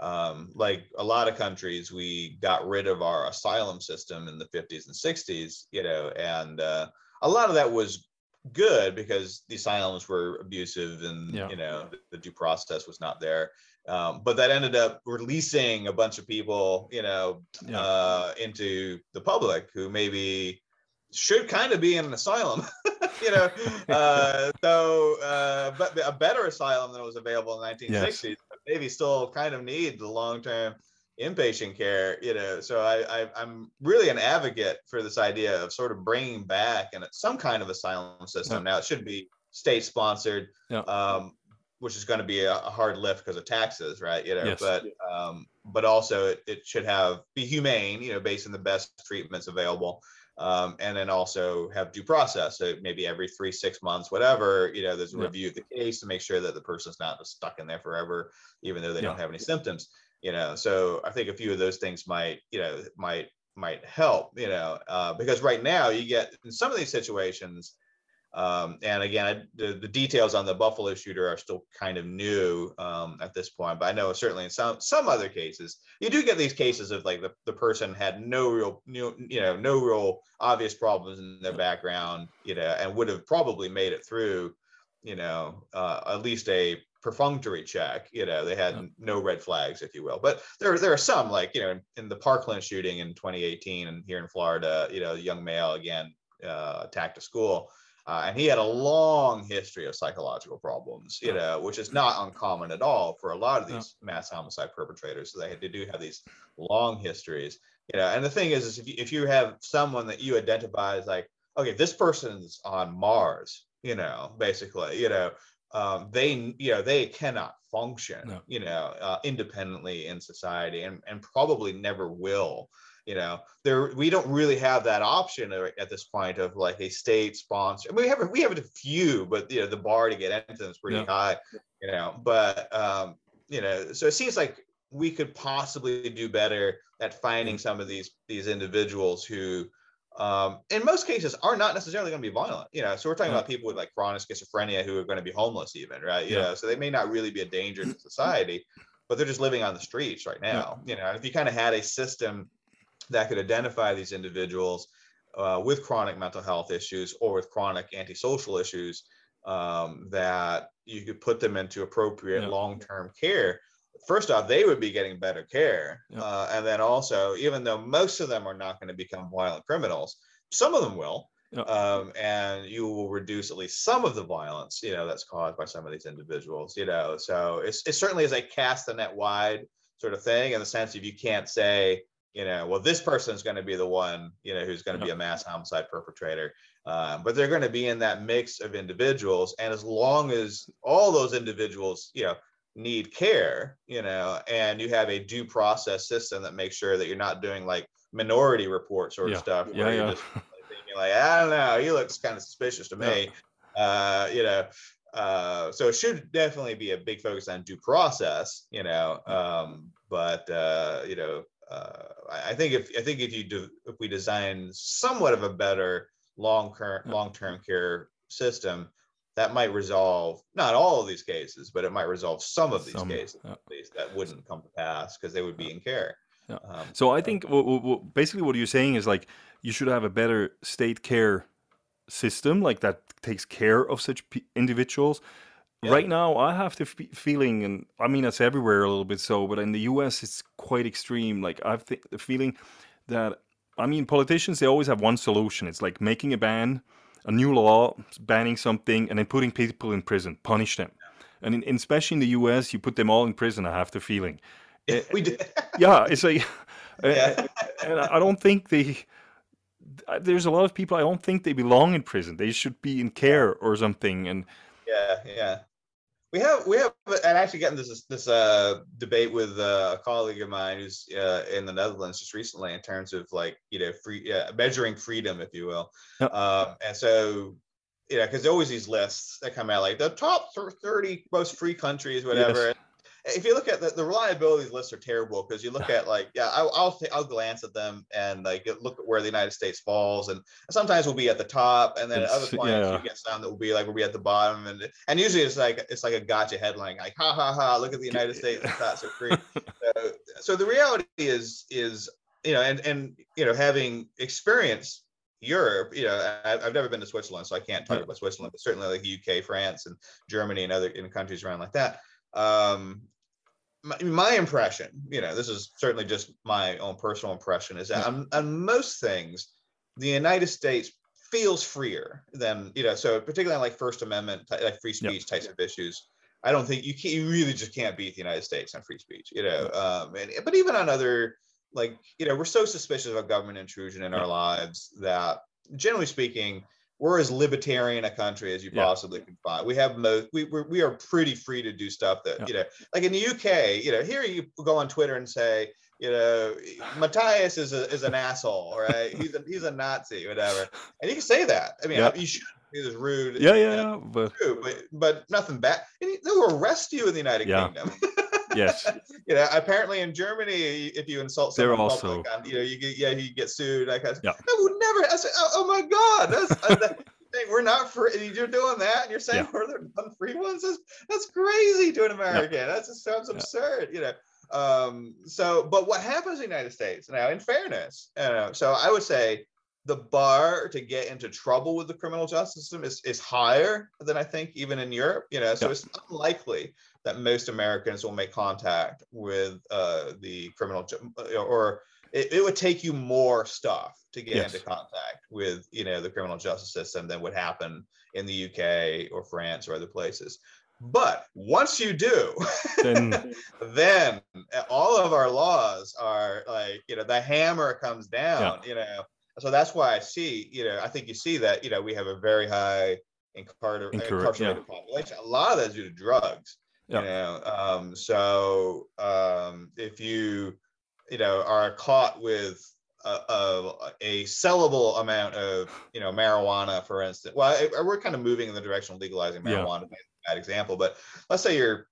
B: um, like a lot of countries, we got rid of our asylum system in the 50s and 60s, you know, and uh, a lot of that was good because the asylums were abusive and
A: Yeah.
B: you know the, the due process was not there. Um, but that ended up releasing a bunch of people, you know,
A: Yeah.
B: uh, into the public who maybe should kind of be in an asylum, you know. Uh, so, uh, but a better asylum than was available in the 1960s, but maybe still kind of need the long-term inpatient care, you know. So I, I I'm really an advocate for this idea of sort of bringing back and some kind of asylum system. Now it should be state-sponsored,
A: Yeah.
B: um, which is going to be a, a hard lift because of taxes, right? You know,
A: Yes.
B: but um, but also it, it should have be humane, you know, based on the best treatments available. Um, and then also have due process. So maybe every three, six months, whatever, you know, there's a
A: Yeah.
B: review of the case to make sure that the person's not just stuck in there forever, even though they don't have any symptoms. You know, so I think a few of those things might, you know, might might help. You know, uh, because right now you get in some of these situations, um, and again, I, the, the details on the Buffalo shooter are still kind of new um, at this point, but I know certainly in some some other cases, you do get these cases of like the, the person had no real you know no real obvious problems in their background, you know, and would have probably made it through, you know, uh, at least a perfunctory check. You know, they had
A: Yeah.
B: no red flags, if you will. But there there are some like you know in, in the Parkland shooting in 2018 and here in Florida, you know, young male again uh, attacked a school. Uh, and he had a long history of psychological problems, you know, which is not uncommon at all for a lot of these mass homicide perpetrators. So they, they do have these long histories, you know. And the thing is, is if you, if you have someone that you identify as like, okay, this person's on Mars, you know, basically, you know, um, they, you know, they cannot function,
A: No.
B: you know, uh, independently in society, and and probably never will you know there we don't really have that option at at this point of like a state sponsor we have we have a few but you know the bar to get into them is pretty
A: Yeah.
B: high you know but um you know so it seems like we could possibly do better at finding some of these these individuals who um in most cases are not necessarily going to be violent you know so we're talking
A: Yeah.
B: about people with like chronic schizophrenia who are going to be homeless even right you
A: Yeah.
B: know so they may not really be a danger to society but they're just living on the streets right now you know if you kind of had a system that could identify these individuals uh, with chronic mental health issues or with chronic antisocial issues um, that you could put them into appropriate
A: Yeah.
B: long-term care first off they would be getting better care
A: Yeah.
B: uh, and then also even though most of them are not going to become violent criminals some of them will
A: Yeah.
B: um, and you will reduce at least some of the violence you know that's caused by some of these individuals you know so it's, it certainly is a cast the net wide sort of thing in the sense of you can't say you know well this person is going to be the one you know who's going to be a mass homicide perpetrator um, but they're going to be in that mix of individuals and as long as all those individuals you know need care you know and you have a due process system that makes sure that you're not doing like minority report sort of
A: Yeah.
B: stuff
A: Yeah,
B: where you're
A: yeah.
B: just thinking like i don't know he looks kind of suspicious to me uh you know uh so it should definitely be a big focus on due process you know um but uh you know uh i think if i think if you do if we design somewhat of a better long term long term care system that might resolve not all of these cases but it might resolve some of these
A: Some,
B: cases
A: yeah.
B: at least that wouldn't come to pass because they would be in care
A: Yeah.
B: um,
A: So I think wha- wha- basically what you're saying is like you should have a better state care system, like that takes care of such pe- individuals.
B: Yeah.
A: Right now, I have the fe- feeling, and I mean that's everywhere a little bit so, but in the U.S. it's quite extreme. Like I've th- the feeling that I mean politicians they always have one solution. It's like making a ban, a new law banning something, and then putting people in prison, punish them. And in, in- especially in the U.S., you put them all in prison. I have the feeling. Eh,
B: we did eh,
A: yeah, it's like, eh,
B: Yeah.
A: Eh, and I I don't think they. There's a lot of people I don't think they belong in prison. They should be in care or something. And
B: Yeah, yeah. We have we have and actually getting this this uh debate with uh, a colleague of mine who's uh, in the Netherlands just recently in terms of like you know free yeah, measuring freedom if you will.
A: Yep.
B: Um, and so you know because there's always these lists that come out like the top 30 most free countries whatever.
A: Yes.
B: If you look at the, the reliability lists are terrible because you look at like yeah I, I'll I'll glance at them and like look at where the United States falls and sometimes we'll be at the top and then at other
A: It's-
B: points
A: yeah.
B: you get some that will be like we'll be at the bottom and and usually it's like it's like a gotcha headline like ha ha ha look at the United States it's not so free so, so the reality is is you know and and you know having experienced Europe, you know, I, I've never been to Switzerland, so I can't talk about Switzerland, but certainly like UK, France, and Germany, and other in countries around like that. Um, my, my impression, you know, this is certainly just my own personal impression, is that on, on most things, the United States feels freer than you know. So particularly on like First Amendment, like free speech types of issues. I don't think you can you really just can't beat the United States on free speech, you know. Um, and but even on other like you know we're so suspicious of government intrusion in
A: Yeah.
B: our lives that generally speaking we're as libertarian a country as you
A: Yeah.
B: possibly can find we have most we, we're, we are pretty free to do stuff that
A: Yeah.
B: you know like in the uk you know here you go on twitter and say you know matthias is a, is an asshole right he's a he's a nazi whatever and you can say that i mean
A: Yeah.
B: you should be rude
A: yeah, yeah, yeah. But
B: true, but but nothing bad and they'll arrest you in the united kingdom
A: yes,
B: you know, apparently in Germany, if you insult someone, They're
A: also-
B: public, you know, you get yeah, you get sued. Like, I,
A: Yeah.
B: I would never. I said, oh, oh my god, that's uh, that, we're not free. You're doing that, and you're saying
A: Yeah.
B: we're the unfree ones. That's that's crazy to an American. That's just sounds
A: Yeah.
B: absurd. You know. Um. So, but what happens in the United States now? In fairness, you know, so I would say the bar to get into trouble with the criminal justice system is, is higher than I think even in Europe. You know, so
A: Yeah.
B: it's unlikely that most Americans will make contact with uh, the criminal or it, it would take you more stuff to get
A: Yes.
B: into contact with you know the criminal justice system than would happen in the UK or France or other places. But once you do,
A: then
B: then all of our laws are like you know the hammer comes down you know. So that's why i see you know i think you see that you know we have a very high incarcer-
A: Incar-
B: incarcerated population. A lot of that's due to drugs
A: Yeah.
B: you know um so um if you you know are caught with a, a, a sellable amount of you know marijuana for instance well I- we're kind of moving in the direction of legalizing marijuana a bad example but let's say you're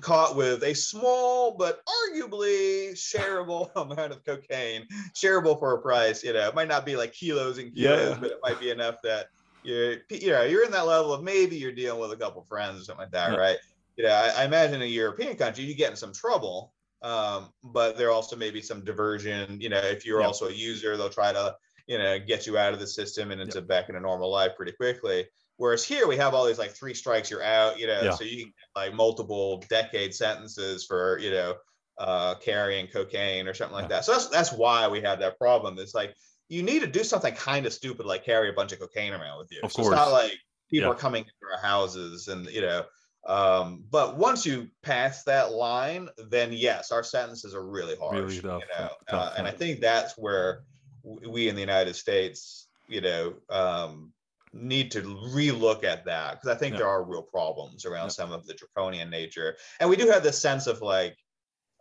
B: caught with a small but arguably shareable amount of cocaine, shareable for a price. You know, it might not be like kilos and kilos,
A: yeah.
B: but it might be enough that you're, you know, you're in that level of maybe you're dealing with a couple friends or something like that,
A: Yeah.
B: right? You know, I, I imagine in a European country you get in some trouble, um, but there also may be some diversion. You know, if you're
A: Yeah.
B: also a user, they'll try to you know get you out of the system and into back into normal life pretty quickly. Whereas here we have all these like three strikes you're out, you know,
A: Yeah.
B: so you can get like multiple decade sentences for you know uh, carrying cocaine or something like
A: Yeah.
B: that. So that's that's why we have that problem. It's like you need to do something kind of stupid like carry a bunch of cocaine around with you.
A: Of
B: so it's not like people
A: Yeah.
B: are coming into our houses and you know. Um, but once you pass that line, then yes, our sentences are really harsh.
A: Really
B: you
A: tough,
B: know,
A: tough,
B: uh, and I think that's where we in the United States, you know, um, need to relook at that because I think
A: Yeah.
B: there are real problems around
A: Yeah.
B: some of the draconian nature, and we do have this sense of like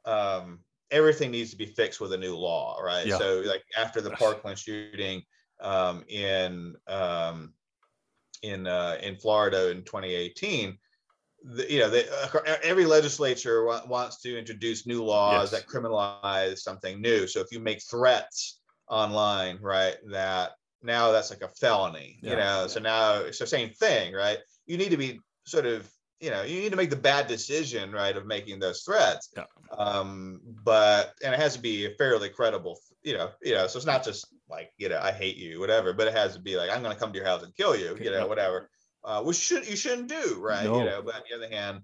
B: um, everything needs to be fixed with a new law, right?
A: Yeah.
B: So like after the Parkland shooting um, in um, in uh, in Florida in 2018. The, you know, they, uh, every legislature wa- wants to introduce new laws
A: Yes.
B: that criminalize something new. So if you make threats online, right, that now that's like a felony, you
A: Yeah.
B: know. So now it's the same thing, right? You need to be sort of, you know, you need to make the bad decision, right, of making those threats.
A: Yeah.
B: Um, but and it has to be a fairly credible, you know, you know. So it's not just like, you know, I hate you, whatever, but it has to be like, I'm going to come to your house and kill you, you know, whatever. Uh, which should you shouldn't do, right?
A: No.
B: You know, but on the other hand,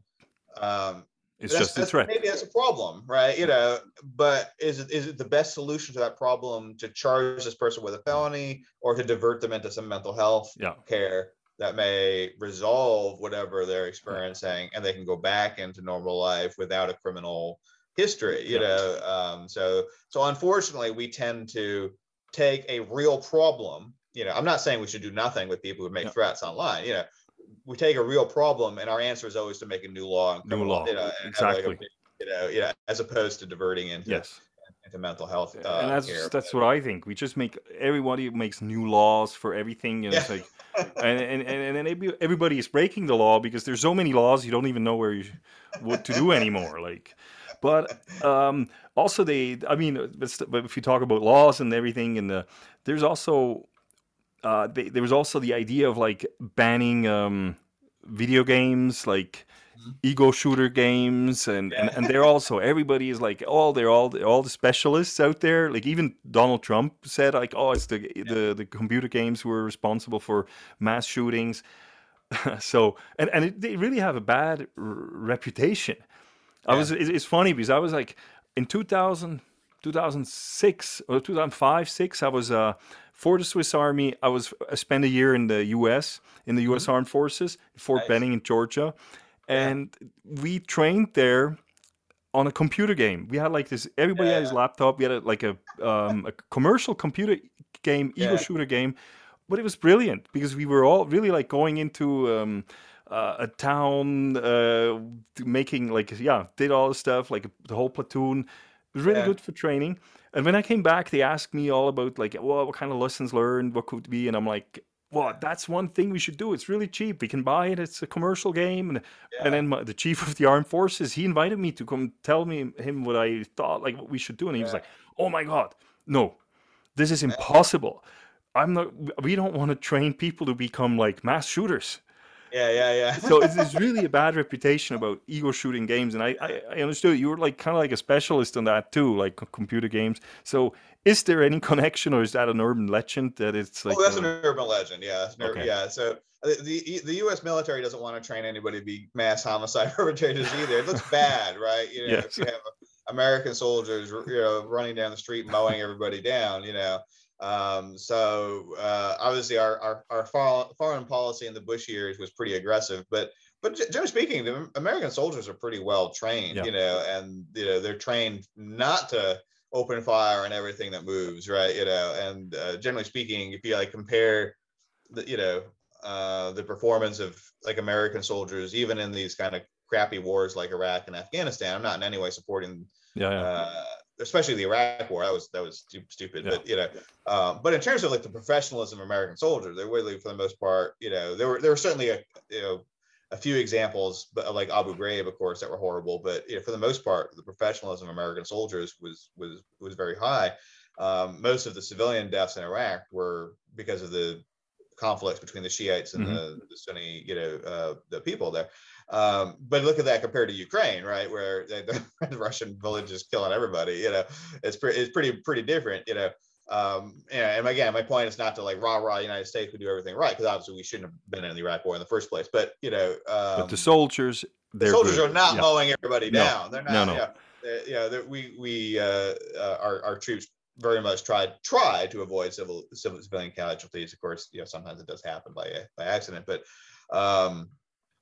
B: um,
A: it's
B: that's-
A: just a
B: that's-
A: threat.
B: Maybe that's a problem, right? You know, but is it is it the best solution to that problem to charge this person with a felony or to divert them into some mental health
A: Yeah.
B: care that may resolve whatever they're experiencing and they can go back into normal life without a criminal history, you
A: Yeah.
B: know? Um, so so unfortunately we tend to take a real problem, you know, I'm not saying we should do nothing with people who make
A: Yeah.
B: threats online, you know, we take a real problem and our answer is always to make a new law and
A: New law,
B: you know, have like a
A: exactly.
B: you know, you know, as opposed to diverting into
A: Yes.
B: into mental health. Uh,
A: and that's
B: care.
A: that's what I think. We just make everybody makes new laws for everything, and it's
B: Yeah.
A: like, and and and, and then everybody is breaking the law because there's so many laws you don't even know where you what to do anymore. Like, but um, also they, I mean, but if you talk about laws and everything, and the, there's also uh, they, there was also the idea of like banning um, video games, like
B: Mhm.
A: ego shooter games, and, and
B: Yeah.
A: and they're also everybody is like, oh, they're all all the specialists out there. Like even Donald Trump said, like, oh, it's the the the computer games were responsible for mass shootings. so and and it, they really have a bad r- reputation. I was it's, it's funny because I was like in 2000 2006 or 2005 6 I was uh for the Swiss Army I was I spent a year in the US in the US Armed Forces Fort
B: Nice.
A: Benning in Georgia
B: Yeah.
A: and we trained there on a computer game. We had like this everybody had his laptop. We had a, like a um, a commercial computer game, ego
B: Yeah.
A: shooter game, but it was brilliant because we were all really like going into um, uh, a town, uh, making like yeah, did all the stuff like the whole platoon. It was really
B: Yeah.
A: good for training. And when I came back, they asked me all about like, well, what kind of lessons learned, what could be, and I'm like, well, that's one thing we should do. It's really cheap. We can buy it. It's a commercial game, and
B: Yeah.
A: and then my, the chief of the armed forces, he invited me to come tell me him what I thought like what we should do, and he was like, "Oh my god, no, this is impossible. I'm not. We don't want to train people to become like mass shooters."
B: Yeah, yeah, yeah.
A: So it's, really a bad reputation about ego shooting games, and I I, I understood you were like kind of like a specialist on that too, like computer games. So is there any connection, or is that an urban legend that it's like?
B: oh, that's
A: uh,
B: an urban legend. Yeah,
A: Okay.
B: yeah. So uh, the the the U.S. military doesn't want to train anybody to be mass homicide perpetrators either. It looks bad, right? You know,
A: Yes.
B: if you have American soldiers, you know, running down the street mowing everybody down, you know. Um, so uh, obviously, our our our foreign policy in the Bush years was pretty aggressive, but but generally speaking, the American soldiers are pretty well trained,
A: Yeah.
B: you know, and you know they're trained not to open fire on everything that moves, right? You know, and uh, generally speaking, if you like compare the you know uh, the performance of like American soldiers, even in these kind of crappy wars like Iraq and Afghanistan, I'm not in any way supporting
A: yeah, yeah.
B: uh, especially the Iraq War. That was that was stu- stupid.
A: Yeah.
B: But you know, um, but in terms of like the professionalism of American soldiers, they really, for the most part, you know, there were there were certainly a you know a few examples, but like Abu Ghraib, of course, that were horrible. But you know, for the most part, the professionalism of American soldiers was was was very high. Um, most of the civilian deaths in Iraq were because of the conflicts between the Shiites and the, the Sunni, you know, uh, the people there. Um, but look at that compared to Ukraine, right, where the, the, the Russian village is killing everybody. You know, it's pretty, it's pretty, pretty different. You know, um, and again, my point is not to like rah rah United States would do everything right because obviously we shouldn't have been in the Iraq War in the first place. But you know, um,
A: but the soldiers,
B: the soldiers
A: good.
B: are not
A: Yeah.
B: mowing everybody
A: No.
B: down. They're not.
A: No, no.
B: Yeah. we we uh, uh, our our troops very much tried try to avoid civil, civil civilian casualties. Of course, you know sometimes it does happen by by accident, but um,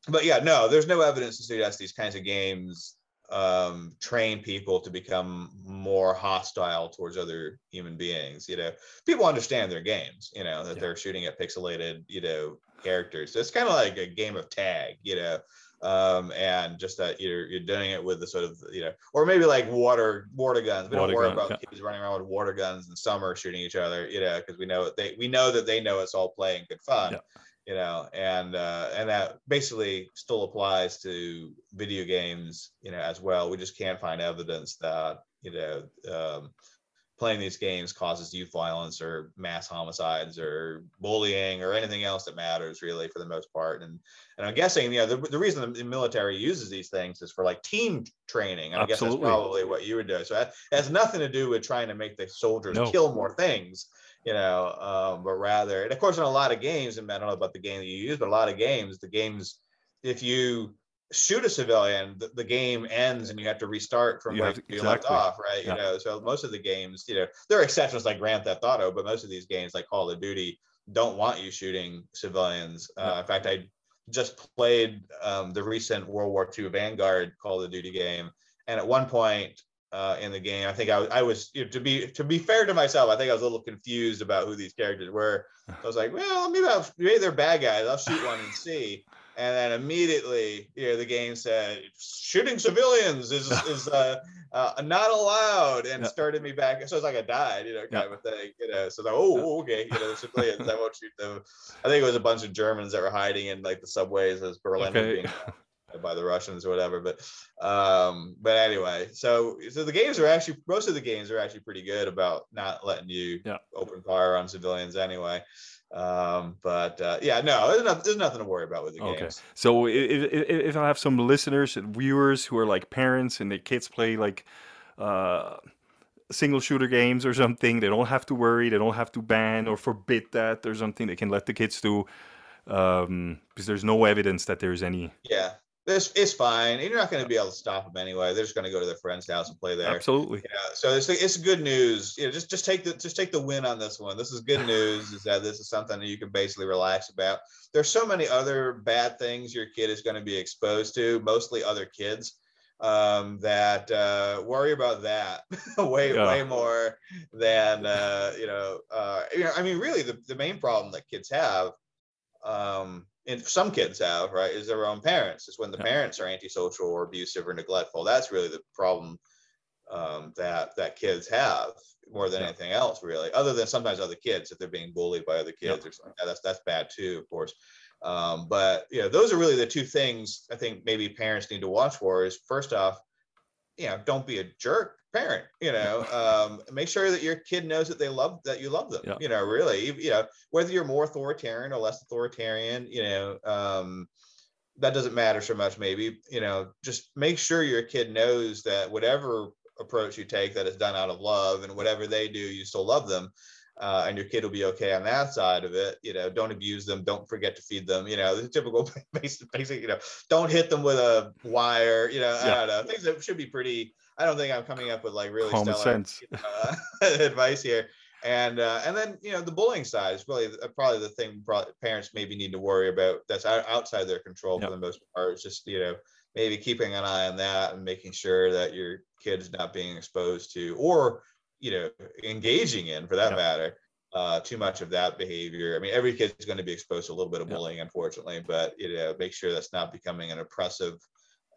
B: but yeah, no, there's no evidence to suggest these kinds of games um, train people to become more hostile towards other human beings. You know, people understand their games. You know that
A: Yeah.
B: they're shooting at pixelated, you know, characters. So it's kind of like a game of tag. You know, um, and just that you're you're doing it with the sort of you know, or maybe like water water guns. We
A: Water
B: don't worry
A: gun,
B: about
A: yeah.
B: kids running around with water guns in summer shooting each other. You know, because we know they we know that they know it's all playing good fun.
A: Yeah.
B: You know, and uh, and that basically still applies to video games. You know, as well. We just can't find evidence that you know. Um, playing these games causes youth violence or mass homicides or bullying or anything else that matters really for the most part and and i'm guessing you know the, the reason the military uses these things is for like team training and i guess that's probably what you would do so that has nothing to do with trying to make the soldiers
A: No.
B: kill more things you know um, but rather and of course in a lot of games and i don't know about the game that you use but a lot of games the games if you shoot a civilian the, the game ends and you have to restart from
A: You
B: where
A: to-
B: you left off right
A: Yeah.
B: you know so most of the games you know there are exceptions like grand theft auto but most of these games like call of duty don't want you shooting civilians uh,
A: Yeah.
B: in fact i just played um, the recent world war ii vanguard call of duty game and at one point uh, in the game i think i, was- I was you know, to be to be fair to myself i think i was a little confused about who these characters were i was like well maybe, I'll, maybe they're bad guys i'll shoot one and see and then immediately, you know, the game said shooting civilians is is uh, uh, not allowed, and
A: Yeah.
B: started me back. So it's like I died, you know, kind
A: Yeah.
B: of a thing, you know. So like, oh, okay, you know, civilians, I won't shoot them. I think it was a bunch of Germans that were hiding in like the subways as Berlin was being by the Russians or whatever. But um, but anyway, so so the games are actually most of the games are actually pretty good about not letting you
A: Yeah.
B: open fire on civilians anyway. Um, but uh, yeah, no, there's, not, there's nothing to worry about with the
A: Okay.
B: games.
A: So if, if, if I have some listeners and viewers who are like parents and their kids play like uh, single shooter games or something, they don't have to worry. They don't have to ban or forbid that or something. They can let the kids do um, because there's no evidence that there's any.
B: Yeah, this it's fine. You're not going to be able to stop them anyway. They're just going to go to their friend's house and play there.
A: Absolutely.
B: Yeah, so it's it's good news. You know, just just take the just take the win on this one. This is good news. Is that this is something that you can basically relax about. There's so many other bad things your kid is going to be exposed to, mostly other kids, um, that uh, worry about that way
A: Yeah.
B: way more than uh, you know. Uh, you know, I mean, really, the the main problem that kids have. Um, and some kids have right is their own parents it's when the
A: Yeah.
B: parents are antisocial or abusive or neglectful that's really the problem um, that that kids have more than
A: Yeah.
B: anything else, really. Other than sometimes other kids, if they're being bullied by other
A: Yeah.
B: kids or something, like that's that's bad too, of course. Um, but you know, those are really the two things I think maybe parents need to watch for. Is first off, you know, don't be a jerk parent. You know, um, make sure that your kid knows that they love that you love them.
A: Yeah.
B: You know, really, you know, whether you're more authoritarian or less authoritarian, you know. Um, that doesn't matter so much maybe you know just make sure your kid knows that whatever approach you take that is done out of love and whatever they do you still love them uh, and your kid will be okay on that side of it you know don't abuse them don't forget to feed them you know the typical basic, basic you know don't hit them with a wire you know i don't know things that should be pretty i don't think i'm coming up with like really
A: Common
B: stellar
A: sense.
B: uh, advice here and uh, and then you know the bullying side is really probably the thing pro- parents maybe need to worry about that's outside their control
A: Yep.
B: for the most part it's just you know maybe keeping an eye on that and making sure that your kid's not being exposed to or you know engaging in for that
A: Yep.
B: matter uh, too much of that behavior i mean every kid's going to be exposed to a little bit of bullying unfortunately but you know make sure that's not becoming an oppressive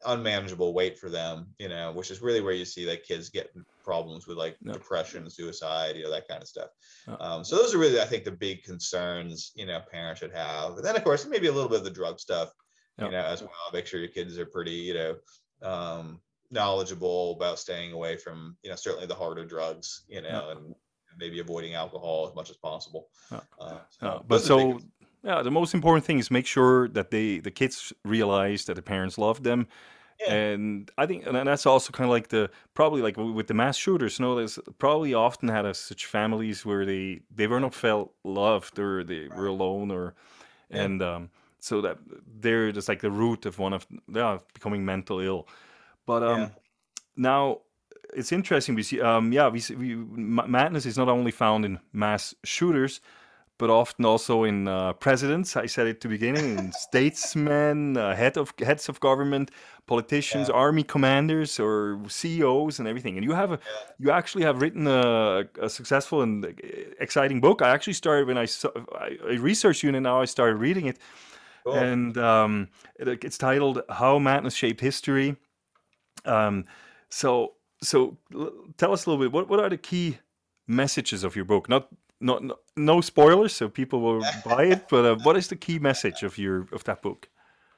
B: unmanageable weight for them you know which is really where you see like kids get problems with like depression suicide you know that kind of stuff um, so those are really i think the big concerns you know parents should have. And then of course maybe a little bit of the drug stuff you know as well. Make sure your kids are pretty you know um, knowledgeable about staying away from you know certainly the harder drugs you know and maybe avoiding alcohol as much as possible. Uh, those
A: but so yeah, the most important thing is make sure that they the kids realize that the parents love them.
B: Yeah.
A: And I think, and that's also kind of like the probably like with the mass shooters. No, there's probably often had a, such families where they they were not felt loved or they were alone or,
B: Yeah.
A: and um, so that they're just like the root of one of yeah becoming mental ill. But um,
B: Yeah.
A: now it's interesting. We see um yeah we see we, ma- madness is not only found in mass shooters, but often also in uh, presidents. I said it to the beginning, in statesmen, uh, head of heads of government, politicians,
B: Yeah.
A: army commanders, or CEOs, and everything. And you have a, you actually have written a, a successful and uh, exciting book. I actually started when I saw, I, I researched you, and now I started reading it.
B: Cool.
A: And um, it, it's titled "How Madness Shaped History." Um, so, so l- tell us a little bit. What what are the key messages of your book? Not not no, no spoilers, so people will buy it. But uh, what is the key message of your of that book?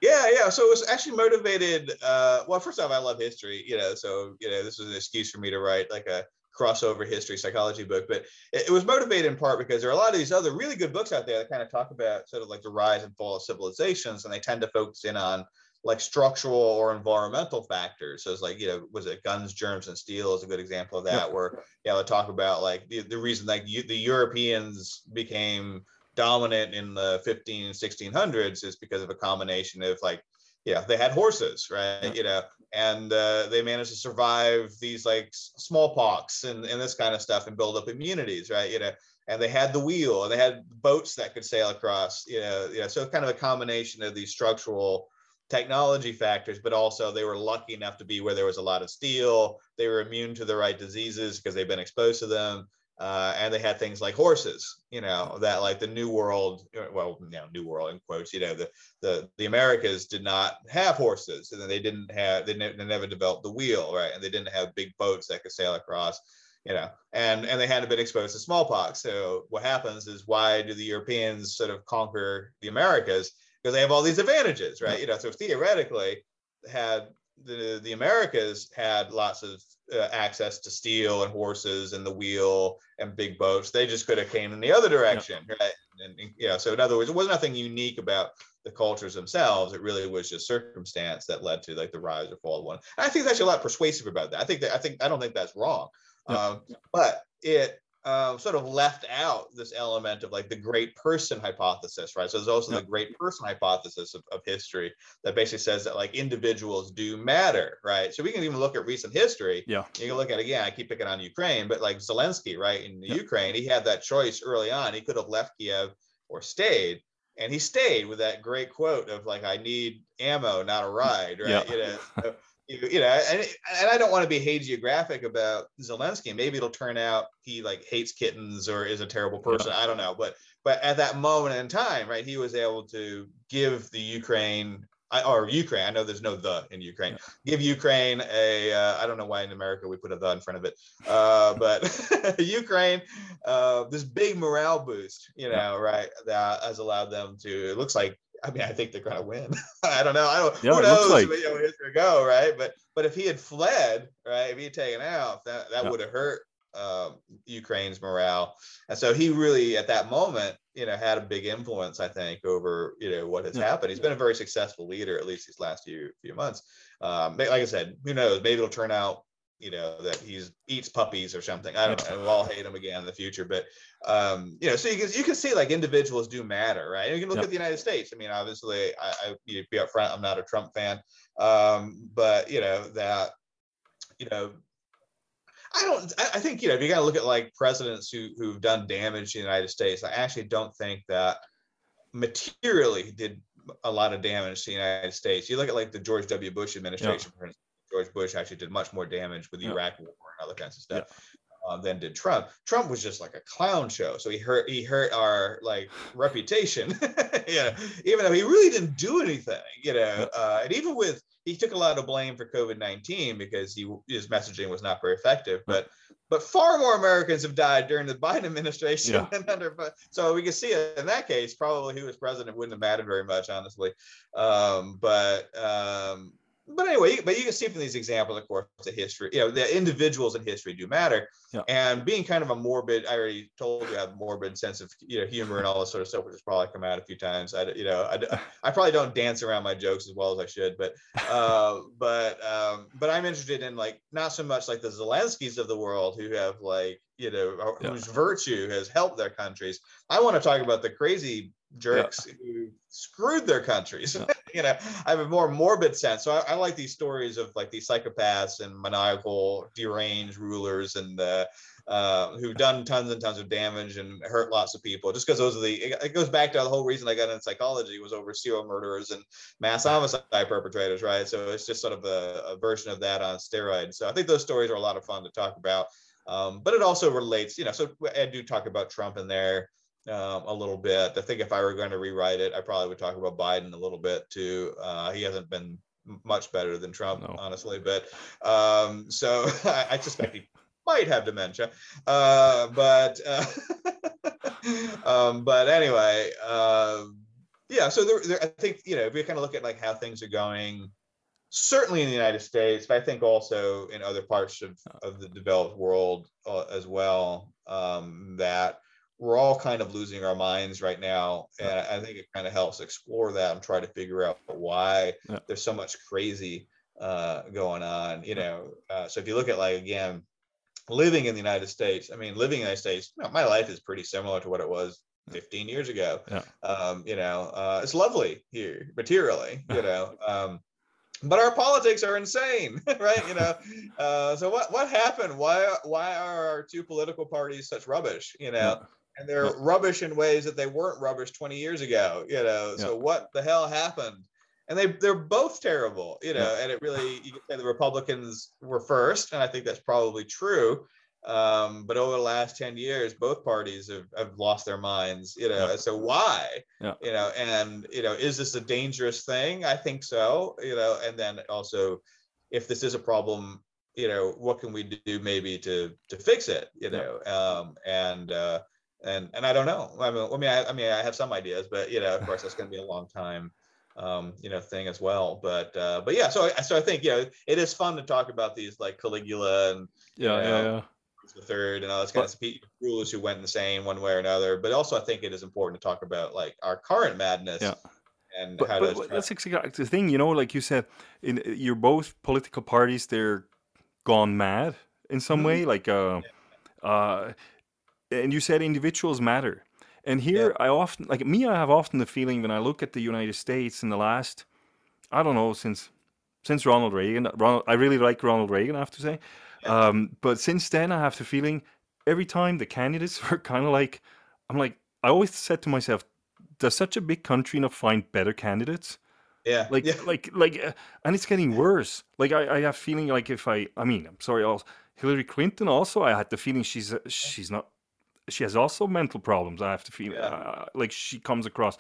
B: Yeah, yeah. So it was actually motivated. Uh, well, first off, I love history, you know, so you know, this was an excuse for me to write like a crossover history psychology book. But it, it was motivated in part because there are a lot of these other really good books out there that kind of talk about sort of like the rise and fall of civilizations, and they tend to focus in on like structural or environmental factors. So it's like, you know, was it guns, germs, and steel is a good example of that, where you know, they talk about like the, the reason like you, the Europeans became dominant in the 15 1600s is because of a combination of like yeah they had horses right
A: Yeah.
B: you know and uh, they managed to survive these like smallpox and, and this kind of stuff and build up immunities right you know and they had the wheel and they had boats that could sail across you know you know so kind of a combination of these structural technology factors but also they were lucky enough to be where there was a lot of steel they were immune to the right diseases because they've been exposed to them uh, and they had things like horses, you know, that like the New World, uh, well, you know, New World in quotes, you know, the the the Americas did not have horses, and they didn't have they, ne- they never developed the wheel, right, and they didn't have big boats that could sail across, you know, and and they hadn't been exposed to smallpox. So what happens is why do the Europeans sort of conquer the Americas? Because they have all these advantages, right? You know, so theoretically, had the the Americas had lots of uh, access to steel and horses and the wheel and big boats. They just could have came in the other direction, yeah. right? And, and yeah, so in other words, it was nothing unique about the cultures themselves. It really was just circumstance that led to like the rise or fall of one. And I think there's actually a lot persuasive about that. I think that I think I don't think that's wrong, yeah. um, but it uh, sort of left out this element of like the great person hypothesis, right? So there's also yeah. the great person hypothesis of, of history that basically says that like individuals do matter, right? So we can even look at recent history.
A: Yeah.
B: You can look at again, I keep picking on Ukraine, but like Zelensky, right? In yeah. Ukraine, he had that choice early on. He could have left Kiev or stayed. And he stayed with that great quote of like, I need ammo, not a ride, right? Yeah. You know, so, you, you know, and, and I don't want to be hagiographic about Zelensky. Maybe it'll turn out he like hates kittens or is a terrible person. Yeah. I don't know, but but at that moment in time, right, he was able to give the Ukraine or Ukraine. I know there's no the in Ukraine. Yeah. Give Ukraine a. Uh, I don't know why in America we put a the in front of it, uh, but Ukraine, uh, this big morale boost, you know, yeah. right, that has allowed them to. It looks like I mean, I think they're going to win. I don't know. I don't. Yeah, who knows? Like... You know, it's going to go right. But but if he had fled, right, if he had taken out, that that yeah. would have hurt um, Ukraine's morale. And so he really, at that moment, you know, had a big influence, I think, over you know what has yeah. happened. He's been a very successful leader, at least these last few few months. Um, like I said, who knows? Maybe it'll turn out you know that he's eats puppies or something. I don't know. We'll all hate him again in the future, but um, you know, so you can you can see like individuals do matter, right? You can look at the United States. I mean, obviously, I, I you be upfront. I'm not a Trump fan, um, but you know that you know. I don't. I think you know if you got to look at like presidents who who've done damage to the United States. I actually don't think that materially did a lot of damage to the United States. You look at like the George W. Bush administration. George Bush actually did much more damage with the. Iraq War and other kinds of stuff. Yeah. Uh, than did Trump. Trump was just like a clown show, so he hurt he hurt our like reputation. you know, even though he really didn't do anything. You know, uh, and even with he took a lot of blame for COVID nineteen because he his messaging was not very effective. But but far more Americans have died during the Biden administration yeah. than under. So we can see it in that case. Probably who was president wouldn't have mattered very much, honestly. Um, but um, but anyway, but you can see from these examples, of course, the history, you know, the individuals in history do matter. Yeah. And being kind of a morbid, I already told you I have a morbid sense of you know humor and all this sort of stuff, which has probably come out a few times. I, you know, I, I probably don't dance around my jokes as well as I should, but, uh, but, um, but I'm interested in like not so much like the Zelenskys of the world who have like you know yeah. whose virtue has helped their countries. I want to talk about the crazy jerks yeah. who screwed their countries. You know, I have a more morbid sense. So I, I, like these stories of like these psychopaths and maniacal, deranged rulers and uh, uh, who've done tons and tons of damage and hurt lots of people. Just because those are the, it, goes back to the whole reason I got into psychology was over serial murderers and mass homicide perpetrators, right? So it's just sort of a, a version of that on steroids. So I think those stories are a lot of fun to talk about. Um, but it also relates, you know, so I do talk about Trump in there um, a little bit. I think if I were going to rewrite it, I probably would talk about Biden a little bit too. Uh, he hasn't been much better than Trump, no. honestly. But um, so I, I, suspect he might have dementia. Uh, but uh, um, but anyway, uh, yeah. So there, there, I think you know if we kind of look at like how things are going. Certainly in the United States, but I think also in other parts of, of the developed world uh, as well, um, that we're all kind of losing our minds right now and i think it kind of helps explore that and try to figure out why yeah. there's so much crazy uh, going on you know uh, so if you look at like again living in the united states i mean living in the united states you know, my life is pretty similar to what it was 15 years ago yeah. um, you know uh, it's lovely here materially you know um, but our politics are insane, right? You know, uh, so what what happened? Why why are our two political parties such rubbish? You know, and they're yeah. rubbish in ways that they weren't rubbish 20 years ago you know so yeah. what the hell happened and they they're both terrible you know yeah. and it really you can say the republicans were first and i think that's probably true Um, but over the last 10 years, both parties have, have lost their minds, you know, so why,
A: Yeah.
B: you know, and, you know, is this a dangerous thing? I think so, you know, and then also if this is a problem, you know, what can we do maybe to, to fix it, you know? Um, and, uh, and, and I don't know. I mean, I mean, I, I mean, I have some ideas, but you know, of course that's going to be a long time, um, you know, thing as well. But, uh, but yeah, so, I so I think, you know, it is fun to talk about these like Caligula and,
A: Yeah,
B: Yeah.
A: yeah, yeah.
B: the third and all this kind
A: But-
B: of rulers who went insane one way or another. But also, I think it is important to talk about like our current madness
A: Yeah.
B: and
A: But,
B: how
A: but, but that's exactly the thing, you know. Like you said, in you're both political parties. They're gone mad in some
B: Mhm.
A: way. Like, uh, uh, and you said individuals matter. And here, I often like me. I have often the feeling when I look at the United States in the last, I don't know, since since Ronald Reagan. Ronald, I really like Ronald Reagan. I have to say,
B: Yeah.
A: um, but since then, I have the feeling every time the candidates were kind of like, I'm like, I always said to myself, does such a big country not find better candidates?
B: yeah,
A: like
B: yeah,
A: like like uh, and it's getting worse like I, I have feeling like if i i mean i'm sorry also hillary clinton also i had the feeling she's uh, she's not she has also mental problems i have to feel
B: Yeah.
A: uh, like she comes across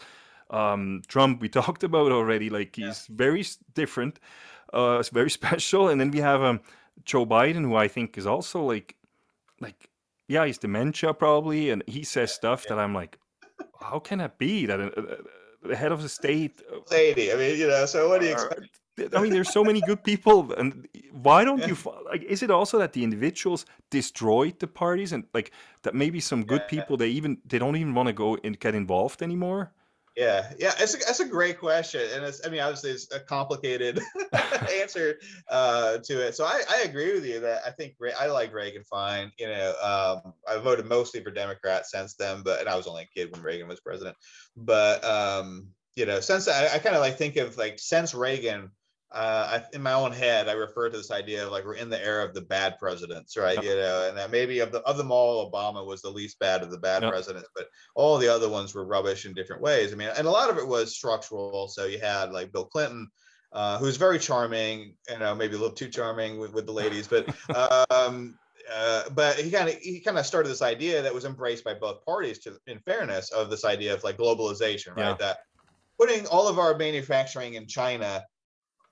A: um trump we talked about already like
B: Yeah.
A: he's very different uh it's very special and then we have um joe biden who i think is also like like yeah he's dementia probably and he says stuff that i'm like how can that be that uh, uh, the head of the state uh,
B: Sadie. I mean, you know. So what do you expect?
A: I mean, there's so many good people, and why don't
B: Yeah.
A: you like? Is it also that the individuals destroyed the parties, and like that maybe some good
B: Yeah.
A: people they even they don't even want to go and get involved anymore?
B: Yeah, yeah. It's a, that's a great question, and it's. I mean, obviously, it's a complicated answer uh, to it. So I, I agree with you that I think I like Reagan fine. You know, um, I voted mostly for Democrats since then, but and I was only a kid when Reagan was president. But um, you know, since I, I kind of like think of like since Reagan, uh, I, in my own head, I refer to this idea of like we're in the era of the bad presidents, right?
A: Yep.
B: You know, and that maybe of the of them all, Obama was the least bad of the bad
A: Yep.
B: presidents, but all the other ones were rubbish in different ways. I mean, and a lot of it was structural. So you had like Bill Clinton, uh, who's very charming, you know, maybe a little too charming with, with the ladies, but um, uh, but he kind of he kind of started this idea that was embraced by both parties. To in fairness, of this idea of like globalization, right?
A: Yeah.
B: That putting all of our manufacturing in China,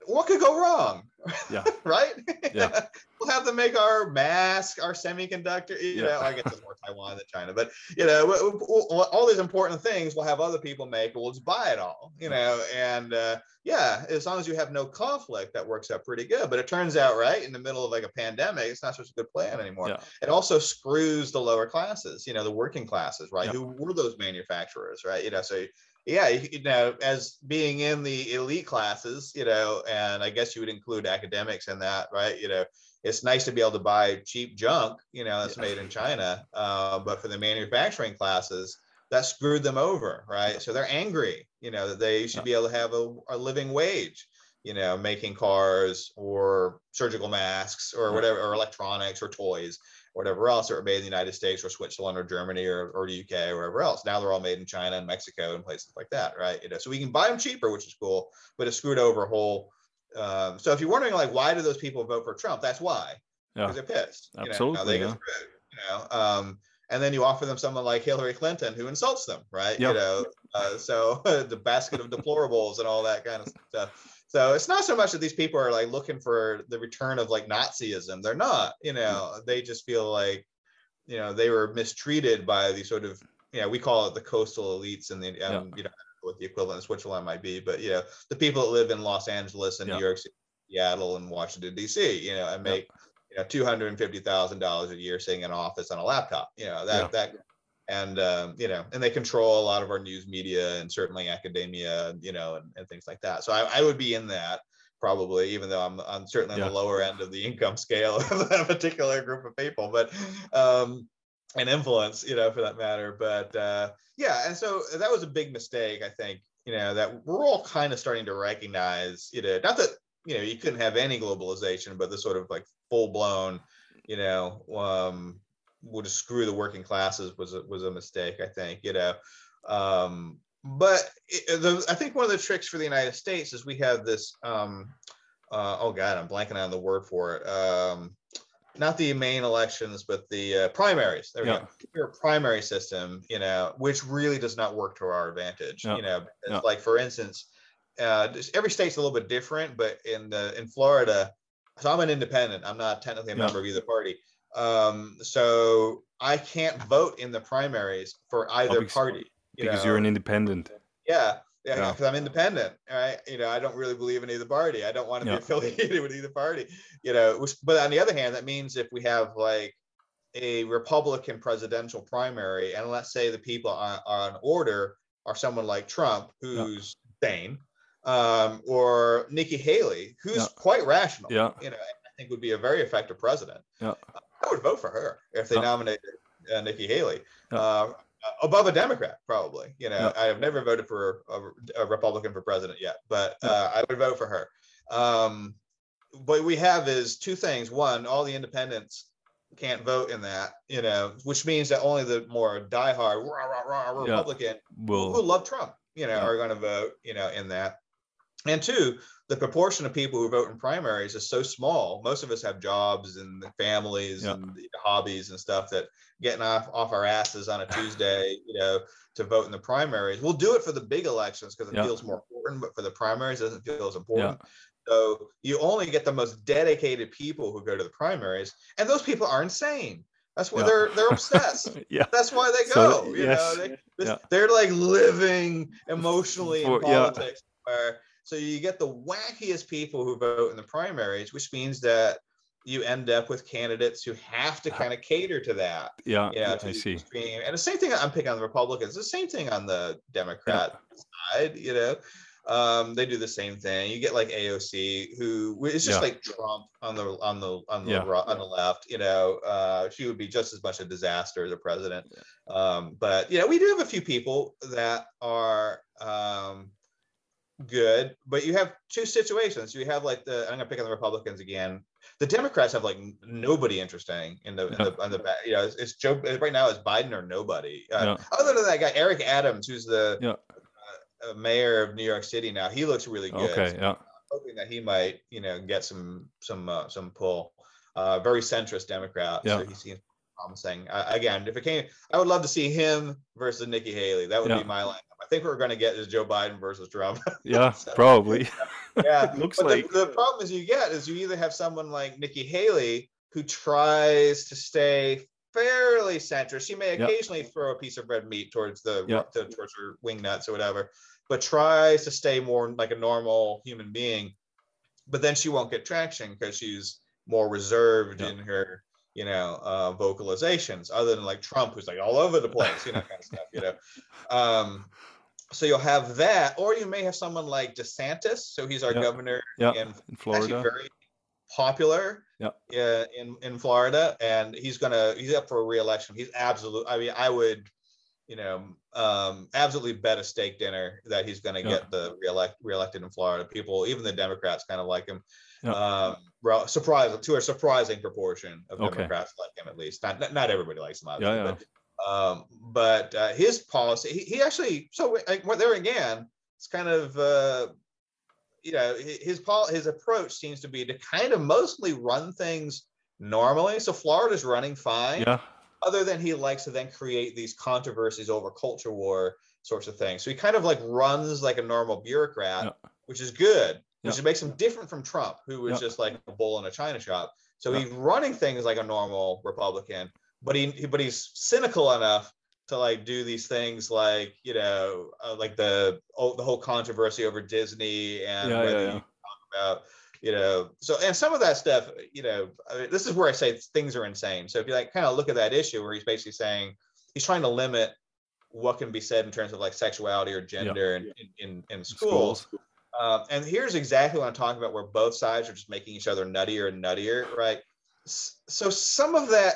B: what could go wrong?
A: Yeah.
B: right?
A: Yeah.
B: we'll have to make our mask, our semiconductor. You
A: Yeah.
B: know, I guess it's more Taiwan than China, but you know, w- w- w- all these important things we'll have other people make, but we'll just buy it all. You know, and uh, yeah, as long as you have no conflict, that works out pretty good. But it turns out, right, in the middle of like a pandemic, it's not such a good plan anymore.
A: Yeah.
B: It also screws the lower classes, you know, the working classes, right?
A: Yeah.
B: Who were those manufacturers, right? You know, so yeah, you, know, as being in the elite classes, you know, and I guess you would include academics in that, right? You know, it's nice to be able to buy cheap junk, you know, that's
A: Yeah.
B: made in China. Uh, but for the manufacturing classes, that screwed them over, right? So they're angry, you know, that they should
A: Yeah.
B: be able to have a, a living wage, you know, making cars or surgical masks or whatever, or electronics or toys, whatever else that were made in the United States or Switzerland or Germany or, or the UK or wherever else. Now they're all made in China and Mexico and places like that, right? You know, so we can buy them cheaper, which is cool, but it screwed over a whole. Um, so if you're wondering like why do those people vote for Trump, that's why
A: Yeah.
B: because they're pissed. you know, how
A: Absolutely,
B: they get
A: yeah.
B: screwed, you know. Um, and then you offer them someone like Hillary Clinton who insults them, right?
A: Yeah.
B: You know, uh, so the basket of deplorables and all that kind of stuff. So it's not so much that these people are like looking for the return of like Nazism. They're not, you know, they just feel like, you know, they were mistreated by the sort of, you know, we call it the coastal elites and the, um, you know, what the equivalent in Switzerland might be, but you know, the people that live in Los Angeles and
A: Yeah.
B: New York City, Seattle and Washington D.C., you know, and
A: Yeah.
B: make you know two hundred and fifty thousand dollars a year sitting in an office on a laptop. You know that
A: Yeah.
B: that, and um, you know, and they control a lot of our news media and certainly academia, you know, and, and things like that. So I, I would be in that probably, even though I'm I'm certainly on the lower end of the income scale of that particular group of people, but um, and influence, you know, for that matter. But uh, yeah, and so that was a big mistake, I think. You know, that we're all kind of starting to recognize, you know, not that you know you couldn't have any globalization, but the sort of like full blown, you know, um, would screw the working classes was a, was a mistake. I think, you know. Um, but it, the, I think one of the tricks for the United States is we have this. Um, uh, oh God, I'm blanking on the word for it. Um, not the main elections, but the uh, primaries. There we
A: Yeah.
B: go. Your primary system, you know, which really does not work to our advantage.
A: Yeah.
B: You know,
A: Yeah.
B: like for instance, uh, every state's a little bit different, but in the in Florida, so I'm an independent. I'm not technically a member of either party. Um, so I can't vote in the primaries for either
A: because-
B: party. You
A: because
B: know?
A: you're an independent.
B: Yeah, yeah,
A: Yeah.
B: because I'm independent, right? You know, I don't really believe in either party. I don't want to
A: Yeah.
B: be affiliated with either party. You know, which, but on the other hand, that means if we have like a Republican presidential primary, and let's say the people on, on order are someone like Trump, who's sane, um, or Nikki Haley, who's
A: Yeah.
B: quite rational.
A: Yeah.
B: You know, I think would be a very effective president.
A: Yeah.
B: I would vote for her if they
A: Yeah.
B: nominated uh, Nikki Haley.
A: Yeah.
B: Uh, above a Democrat, probably. You know,
A: Yeah.
B: I have never voted for a, a Republican for president yet, but uh, I would vote for her. Um, what we have is two things. One, all the independents can't vote in that, you know, which means that only the more diehard rah, rah, rah,
A: Yeah.
B: Republican who love Trump, you know,
A: Yeah.
B: are going to vote, you know, in that. And two, the proportion of people who vote in primaries is so small. Most of us have jobs and families
A: Yeah.
B: and hobbies and stuff that getting off off our asses on a Tuesday, you know, to vote in the primaries. We'll do it for the big elections because it
A: Yeah.
B: feels more important, but for the primaries, it doesn't feel as important.
A: yeah.
B: So you only get the most dedicated people who go to the primaries, and those people are insane. That's why
A: Yeah.
B: they're they're obsessed.
A: yeah.
B: That's why they
A: So,
B: go. you
A: yes,
B: know, they,
A: yeah.
B: they're like living emotionally in politics. Where so you get the wackiest people who vote in the primaries, which means that you end up with candidates who have to kind of cater to that.
A: Yeah.
B: Yeah, to
A: I see.
B: extreme. And the same thing I'm picking on the Republicans. The same thing on the Democrat side. You know, um, they do the same thing. You get like AOC, who it's just
A: Yeah.
B: like Trump on the on the on the
A: Yeah.
B: on the left. You know, uh, she would be just as much a disaster as a president. Um, but you know, we do have a few people that are um, good, but you have two situations. You have like the I'm gonna pick on the Republicans again. The Democrats have like nobody interesting in the in the, on the back. You know, it's, it's Joe right now. It's Biden or nobody. Uh,
A: Yeah.
B: Other than that guy, Eric Adams, who's the
A: Yeah.
B: uh, mayor of New York City now. He looks really good.
A: Okay. Yeah.
B: Hoping that he might, you know, get some some uh, some pull. Uh, very centrist Democrat.
A: Yeah.
B: So he seems promising. Uh, again, if it came, I would love to see him versus Nikki Haley. That would
A: Yeah.
B: be my lineup. I think we're going to get is Joe Biden versus Trump.
A: Yeah.
B: So-
A: Probably.
B: yeah,
A: Looks
B: but
A: like.
B: the, the problem is you get is you either have someone like Nikki Haley who tries to stay fairly centrist. She may occasionally throw a piece of red meat towards the to, towards her wing nuts or whatever, but tries to stay more like a normal human being. But then she won't get traction because she's more reserved in her you know uh vocalizations other than like trump who's like all over the place you know kind of stuff you know um so you'll have that or you may have someone like desantis so he's our
A: Yeah.
B: governor
A: Yeah.
B: in
A: In Florida.
B: very popular
A: Yeah.
B: uh, in in Florida, and he's gonna he's up for re-election. He's absolute. I mean, I would, you know, um, absolutely bet a steak dinner that he's gonna
A: Yeah.
B: get the reelect reelected in Florida. People, even the Democrats, kind of like him. Um, well, surprise to a surprising proportion of
A: Okay.
B: Democrats like him, at least. Not not, not everybody likes him, obviously,
A: Yeah, yeah.
B: but um, but uh, his policy, he, he actually, so like, there again, it's kind of, uh, you know, his pol- his approach seems to be to kind of mostly run things normally. So Florida's running fine,
A: Yeah.
B: other than he likes to then create these controversies over culture war sorts of things. So he kind of like runs like a normal bureaucrat,
A: Yeah.
B: which is good, which
A: Yeah.
B: makes him different from Trump, who was
A: Yeah.
B: just like a bull in a china shop. So
A: Yeah.
B: he's running things like a normal Republican, but he he- but he's cynical enough to like do these things like you know uh, like the oh, the whole controversy over Disney and
A: Yeah,
B: whether
A: yeah,
B: you
A: yeah.
B: talk about you know so and some of that stuff you know I mean, this is where I say things are insane. So if you like kind of look at that issue where he's basically saying he's trying to limit what can be said in terms of like sexuality or gender in, in, in, in schools. Um, and here's exactly what I'm talking about, where both sides are just making each other nuttier and nuttier, right? So some of that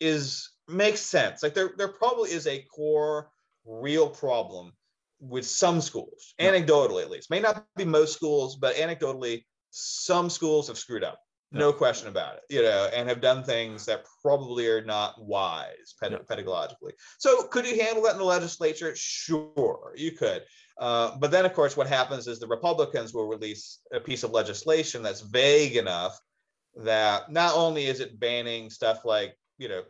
B: is makes sense. Like there, there probably is a core real problem with some schools, anecdotally at least. May not be most schools, but anecdotally, some schools have screwed up. No question about it, you know, and have done things that probably are not wise ped-
A: Yeah.
B: pedagogically. So, could you handle that in the legislature? Sure, you could. Uh, but then, of course, what happens is the Republicans will release a piece of legislation that's vague enough that not only is it banning stuff like you know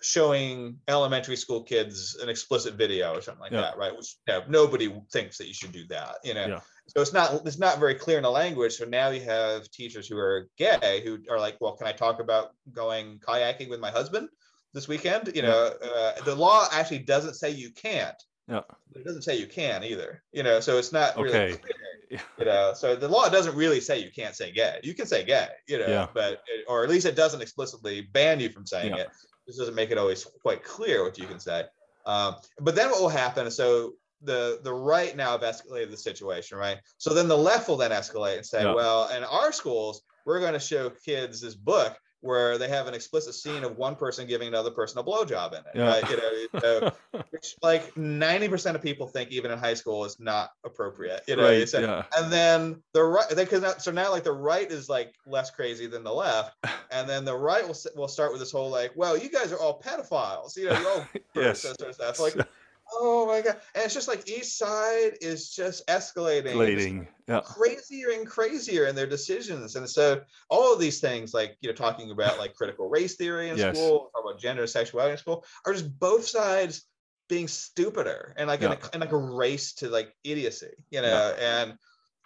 B: showing elementary school kids an explicit video or something like
A: Yeah.
B: that, right? Which you know, nobody thinks that you should do that, you know.
A: Yeah.
B: So it's not it's not very clear in the language. So now you have teachers who are gay who are like, well, can I talk about going kayaking with my husband this weekend? You know, uh, the law actually doesn't say you can't.
A: Yeah.
B: It doesn't say you can either. You know, so it's not really
A: Okay.
B: clear. You know, so the law doesn't really say you can't say gay. You can say gay, you know,
A: Yeah.
B: but it, or at least it doesn't explicitly ban you from saying
A: Yeah.
B: it. This doesn't make it always quite clear what you can say. Um, but then what will happen? So the the right now have escalated the situation, right? So then the left will then escalate and say,
A: Yeah.
B: well, in our schools, we're going to show kids this book where they have an explicit scene of one person giving another person a blowjob in it,
A: Yeah.
B: right? You know, which like ninety percent of people think even in high school is not appropriate. You know,
A: right.
B: so-
A: Yeah.
B: and then the right because so now like the right is like less crazy than the left and then the right will will start with this whole like well you guys are all pedophiles you know you're all
A: Yes.
B: sort of stuff like oh my god. And it's just like each side is just escalating.
A: Escalating. Yeah.
B: crazier and crazier in their decisions. And so all of these things like you know talking about like critical race theory in
A: Yes.
B: school talk about gender and sexuality in school are just both sides being stupider and like in, a, in like a race to like idiocy you know? And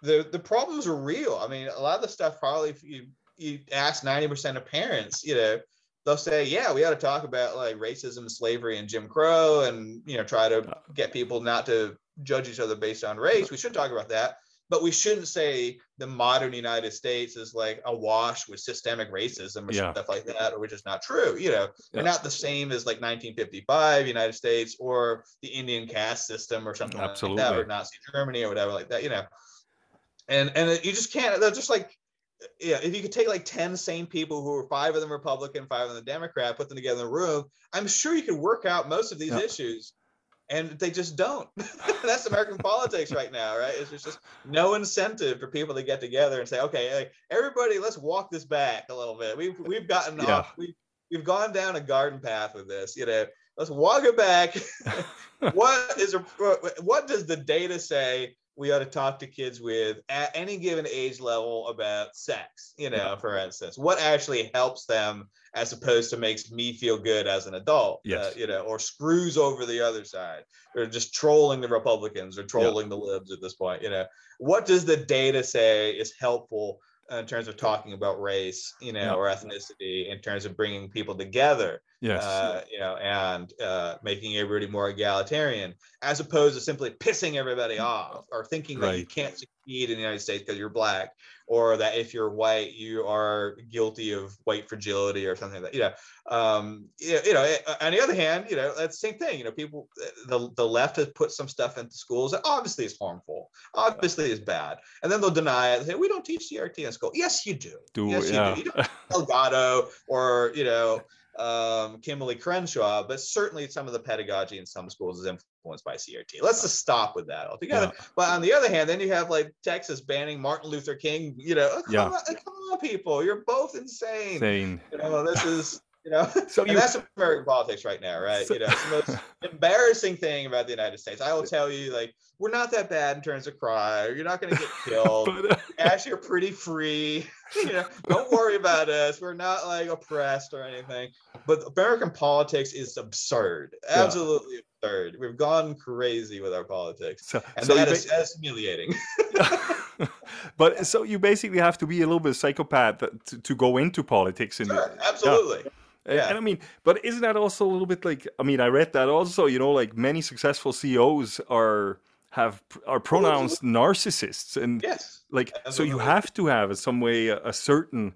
B: the the problems are real. I mean a lot of the stuff probably if you you ask 90% of parents you know they'll say yeah we ought to talk about like racism slavery and jim crow and you know try to uh-huh. get people not to judge each other based on race. We should talk about that. But we shouldn't say the modern united states is like awash with systemic racism or
A: Yeah.
B: stuff like that or which is not true you know? They're not the same as like 1955 united states or the indian caste system or something like that or nazi germany or whatever like that you know? And and you just can't they're just like yeah if you could take like 10 sane people who are five of them republican five of them democrat put them together in a room i'm sure you could work out most of these
A: Yeah.
B: issues and they just don't. That's american politics right now right? It's just, no incentive for people to get together and say okay hey, everybody let's walk this back a little bit. We've we've gotten
A: Yeah.
B: off. We've, we've gone down a garden path with this you know? Let's walk it back. What is a what does the data say we ought to talk to kids with at any given age level about sex you know
A: Yeah.
B: for instance. What actually helps them as opposed to makes me feel good as an adult uh, you know or screws over the other side or just trolling the republicans or trolling the libs at this point you know. What does the data say is helpful in terms of talking about race you know
A: Yeah.
B: or ethnicity in terms of bringing people together
A: Yes.
B: uh, you know, and uh, making everybody more egalitarian, as opposed to simply pissing everybody off or thinking that you can't succeed in the United States because you're black, or that if you're white, you are guilty of white fragility or something like that. You know, um, you, you know. eh, On the other hand, you know, that's the same thing. You know, people, the the left has put some stuff into schools that obviously is harmful, obviously is bad, and then they'll deny it. They say we don't teach CRT in school. Yes, you do.
A: Do
B: yes,
A: yeah.
B: you do. You don't Delgado or you know um, Kimberly Crenshaw, but certainly some of the pedagogy in some schools is influenced by CRT. Let's just stop with that altogether. But on the other hand, then you have like Texas banning Martin Luther King. You know, oh, come,
A: Yeah.
B: on, come on, people, you're both insane.
A: Insane.
B: You know, this is you know,
A: So you
B: that's American politics right now, right?
A: So-
B: you know, it's the most embarrassing thing about the United States. I will tell you, like, we're not that bad in terms of crime. You're not going to get killed
A: but, uh,
B: actually are pretty free. you know, don't worry about us. We're not like oppressed or anything. But American politics is absurd.
A: Yeah.
B: Absolutely absurd. We've gone crazy with our politics.
A: so,
B: And
A: so
B: that
A: ba-
B: is, is humiliating.
A: but so you basically have to be a little bit psychopath to, to go into politics. In
B: sure, absolutely.
A: And-
B: Yeah.
A: And I mean, but isn't that also a little bit like? I mean, I read that also. You know, like many successful CEOs are have are pronounced narcissists, and
B: Yes.
A: like so you have to have in some way a, a certain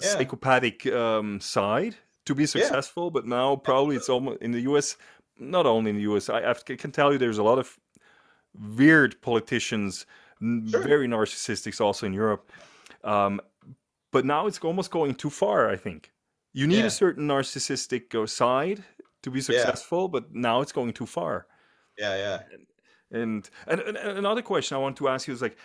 B: Yeah.
A: psychopathic um, side to be successful. But now probably it's almost in the U.S. Not only in the U.S. I, I can tell you there's a lot of weird politicians,
B: Sure.
A: very narcissistic, also in Europe. Um, but now it's almost going too far. I think you need
B: Yeah.
A: a certain narcissistic uh, side to be successful, but now it's going too far.
B: Yeah, yeah.
A: And, and, and another question I want to ask you is like,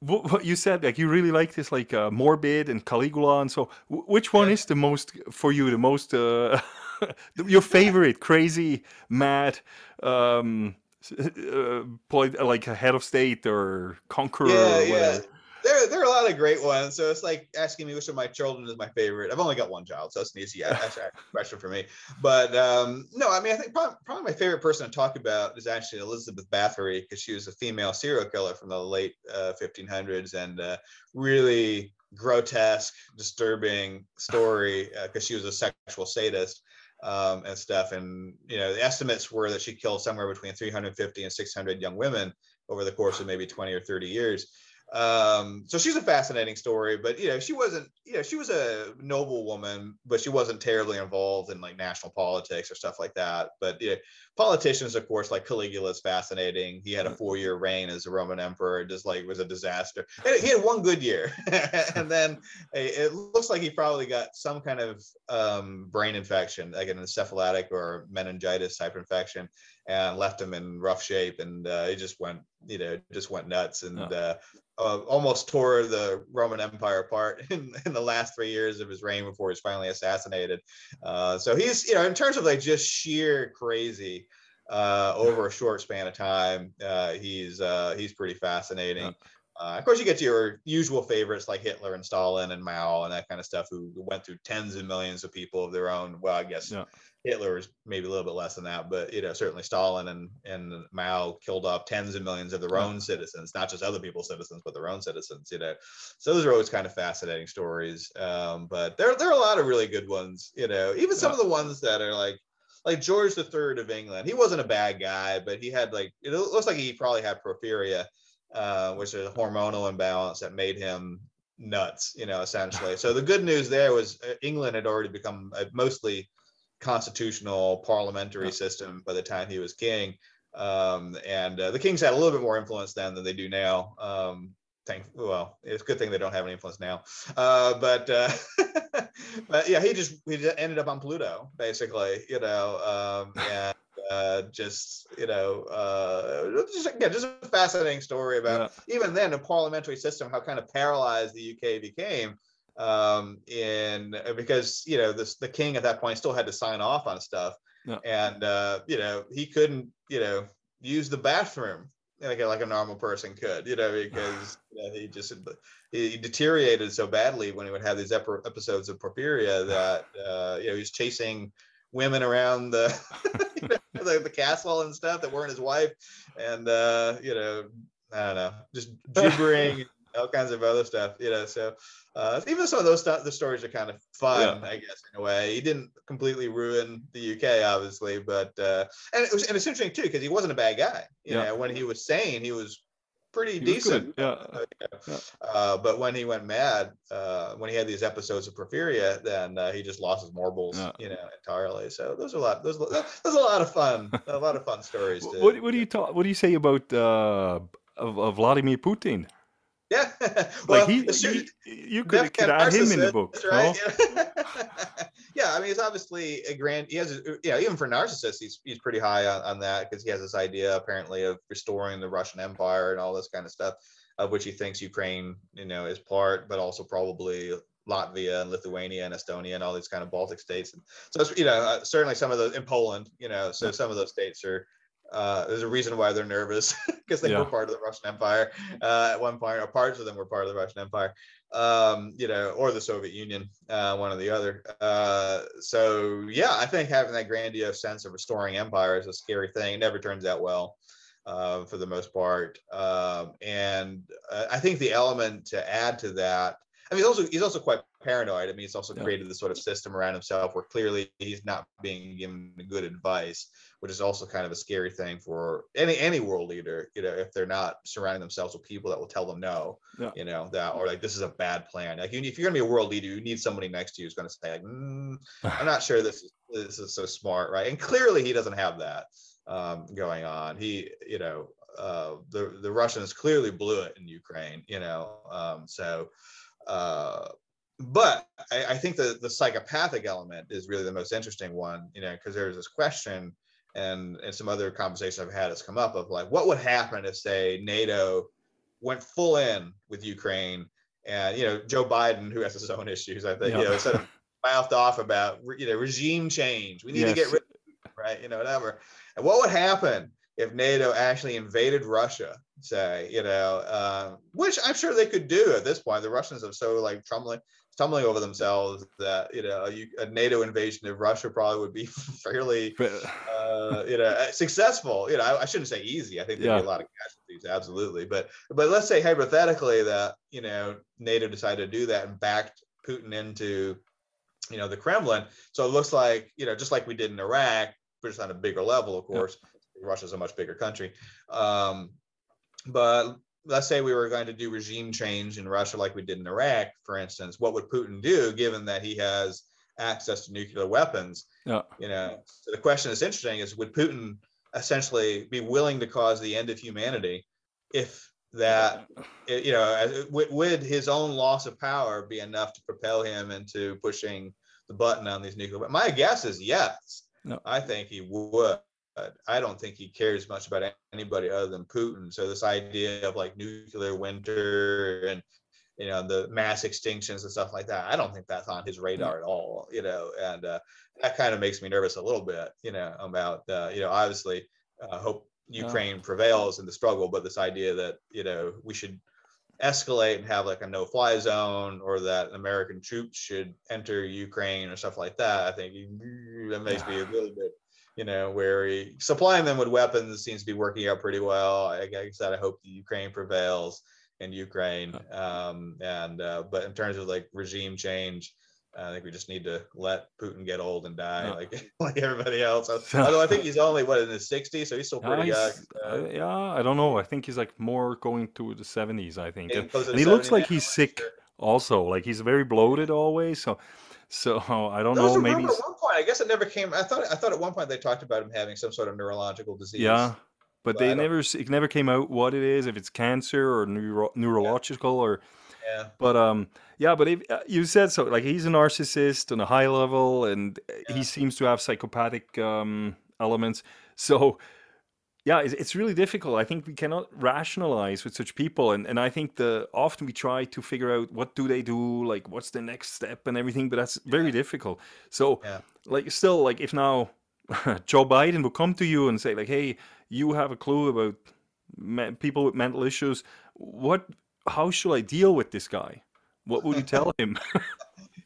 A: what, what you said, like you really like this, like uh, Morbid and Caligula, and so wh- which one
B: Yeah.
A: is the most for you, the most uh, your favorite, crazy, mad, um, uh, polit- like a head of state or conqueror?
B: Yeah,
A: or
B: yeah.
A: Whatever?
B: They're there, there are a lot of great ones. So it's like asking me which of my children is my favorite. I've only got one child, so it's an easy question for me. But um, no, I mean, I think probably, probably, my favorite person to talk about is actually Elizabeth Bathory because she was a female serial killer from the late uh, 1500s and uh, really grotesque, disturbing story because uh, she was a sexual sadist. Um, and stuff. And you know, the estimates were that she killed somewhere between 350 and 600 young women over the course of maybe 20 or 30 years. Um, so she's a fascinating story, but you know, she wasn't, you know, she was a noble woman, but she wasn't terribly involved in like national politics or stuff like that. But you know, politicians, of course, like Caligula is fascinating. He had a mm. four-year reign as a Roman emperor, just like was a disaster. he had one good year, and then it looks like he probably got some kind of um, brain infection, like an encephalitic or meningitis type infection, and left him in rough shape. And uh, he just went, you know, just went nuts and oh. uh, uh, almost tore the Roman Empire apart in, in the last three years of his reign before he's finally assassinated. Uh, so he's, you know, in terms of like just sheer crazy uh, over a short span of time, uh, he's uh, he's pretty fascinating. Uh, of course, you get to your usual favorites like Hitler and Stalin and Mao and that kind of stuff, who went through tens of millions of people of their own. Well, I guess yeah. Hitler was maybe a little bit less than that, but you know certainly Stalin and and Mao killed off tens of millions of their own citizens, not just other people's citizens, but their own citizens. You know, so those are always kind of fascinating stories. Um, but there there are a lot of really good ones. You know, even some yeah. of the ones that are like like George the Third of England. He wasn't a bad guy, but he had like it looks like he probably had porphyria, uh, which is a hormonal imbalance that made him nuts. You know, essentially. So the good news there was uh, England had already become mostly constitutional parliamentary system by the time he was king. Um, and uh, the kings had a little bit more influence then than they do now. Um, thank well, it's a good thing they don't have any influence now. Uh, but uh, but yeah, he just he just ended up on Pluto basically, you know, um, and uh, just you know, uh, just yeah, just a fascinating story about yeah. even then a parliamentary system, how kind of paralyzed the UK became um, in uh, because you know this the king at that point still had to sign off on stuff, yeah. and uh, you know he couldn't you know use the bathroom like a, like a normal person could, you know, because you know, he just he deteriorated so badly when he would have these ep- episodes of porphyria that uh, you know he's chasing women around the, the, the castle and stuff that weren't his wife, and uh, you know I don't know, just gibbering all kinds of other stuff, you know. So uh, even some of those st- the stories are kind of fun, yeah. I guess, in a way. He didn't completely ruin the UK, obviously, but uh, and it was and it's interesting too because he wasn't a bad guy. You yeah. know, when he was sane, he was pretty he decent. Was yeah. yeah. Uh, but when he went mad, uh, when he had these episodes of porphyria, then uh, he just lost his marbles, yeah. you know, entirely. So those are a lot. Those those are a lot of fun. a lot of fun stories. To,
A: what, what do you talk? What do you say about uh, Vladimir Putin?
B: Yeah.
A: well, like he, he you could, could add him in the book. Right.
B: No? yeah, I mean, he's obviously a grand. He has, a, you know, even for narcissists, he's he's pretty high on, on that because he has this idea apparently of restoring the Russian Empire and all this kind of stuff, of which he thinks Ukraine, you know, is part, but also probably Latvia and Lithuania and Estonia and all these kind of Baltic states. And so, you know, uh, certainly some of those in Poland, you know, so some of those states are uh, there's a reason why they're nervous because they yeah. were part of the Russian Empire uh, at one point, or parts of them were part of the Russian Empire, um, you know, or the Soviet Union, uh, one or the other. Uh, so yeah, I think having that grandiose sense of restoring empire is a scary thing. It never turns out well. Uh, for the most part, um, and uh, I think the element to add to that I mean, he's also he's also quite paranoid. I mean, he's also yeah. created this sort of system around himself where clearly he's not being given good advice which is also kind of a scary thing for any any world leader you know if they're not surrounding themselves with people that will tell them no yeah. you know that or like this is a bad plan like you, if you're going to be a world leader you need somebody next to you who's going to say like mm, i'm not sure this is this is so smart right and clearly he doesn't have that um, going on he you know uh, the the russians clearly blew it in ukraine you know um, so uh, but I, I, think the the psychopathic element is really the most interesting one, you know, because there's this question and and some other conversations I've had has come up of like what would happen if say NATO went full in with Ukraine and you know Joe Biden who has his own issues I think you know sort of mouthed off about you know regime change. We need yes. to get rid of right? You know whatever. And what would happen if NATO actually invaded Russia, say, you know, uh, which I'm sure they could do at this point. The Russians have so like tumbling stumbling over themselves that you know a, a NATO invasion of Russia probably would be fairly uh, you know uh, successful. You know, I, I, shouldn't say easy. I think there'd yeah. be a lot of casualties, absolutely. But but let's say hypothetically that you know NATO decided to do that and backed Putin into you know the Kremlin. So it looks like you know just like we did in Iraq, but just on a bigger level, of course. Yeah. Russia's a much bigger country. Um, but let's say we were going to do regime change in Russia like we did in Iraq, for instance, what would Putin do given that he has access to nuclear weapons?
A: Yeah.
B: You know, so the question that's interesting is would Putin essentially be willing to cause the end of humanity if that you know would his own loss of power be enough to propel him into pushing the button on these nuclear but my guess is yes no. i think he would I don't think he cares much about anybody other than Putin. So this idea of like nuclear winter and you know the mass extinctions and stuff like that, I don't think that's on his radar at all. You know, and uh, that kind of makes me nervous a little bit. You know, about uh, you know obviously uh, hope Ukraine yeah. prevails in the struggle, but this idea that you know we should escalate and have like a no-fly zone or that American troops should enter Ukraine or stuff like that, I think that makes me a little bit you know, where he, supplying them with weapons seems to be working out pretty well. Like I said, I hope the Ukraine prevails in Ukraine. Um, and uh, but in terms of like regime change, I think we just need to let Putin get old and die yeah. like like everybody else. Although I think he's only what in his 60s, so he's still pretty young.
A: Uh, yeah, I don't know. I think he's like more going to the 70s. I think, and, and he looks like he's sick. Sure. Also, like he's very bloated always. So so I don't know. Maybe
B: point, I guess it never came. I thought I thought at one point they talked about him having some sort of neurological disease.
A: Yeah, but, but they never it never came out what it is, if it's cancer or neuro, neurological yeah. or.
B: Yeah.
A: But um, yeah. But if uh, you said so, like he's a narcissist on a high level, and yeah. he seems to have psychopathic um elements. So yeah it's, it's really difficult. I think we cannot rationalize with such people and, and i think the often we try to figure out what do they do like what's the next step and everything but that's very difficult. So
B: yeah.
A: like still like if now joe biden would come to you and say like hey you have a clue about me- people with mental issues what how should i deal with this guy? What would you tell him?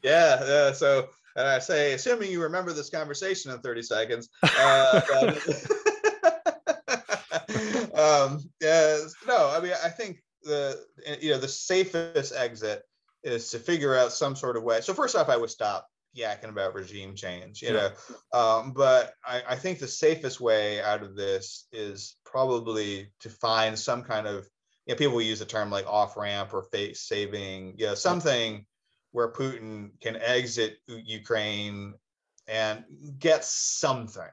B: Yeah yeah so and i say assuming you remember this conversation in 30 seconds uh, um, yeah, no, I mean, I think the you know the safest exit is to figure out some sort of way. So first off, I would stop yakking about regime change, you yeah. know. Um, but I, I think the safest way out of this is probably to find some kind of you know, people use the term like off ramp or face saving, you know, something where Putin can exit Ukraine and get something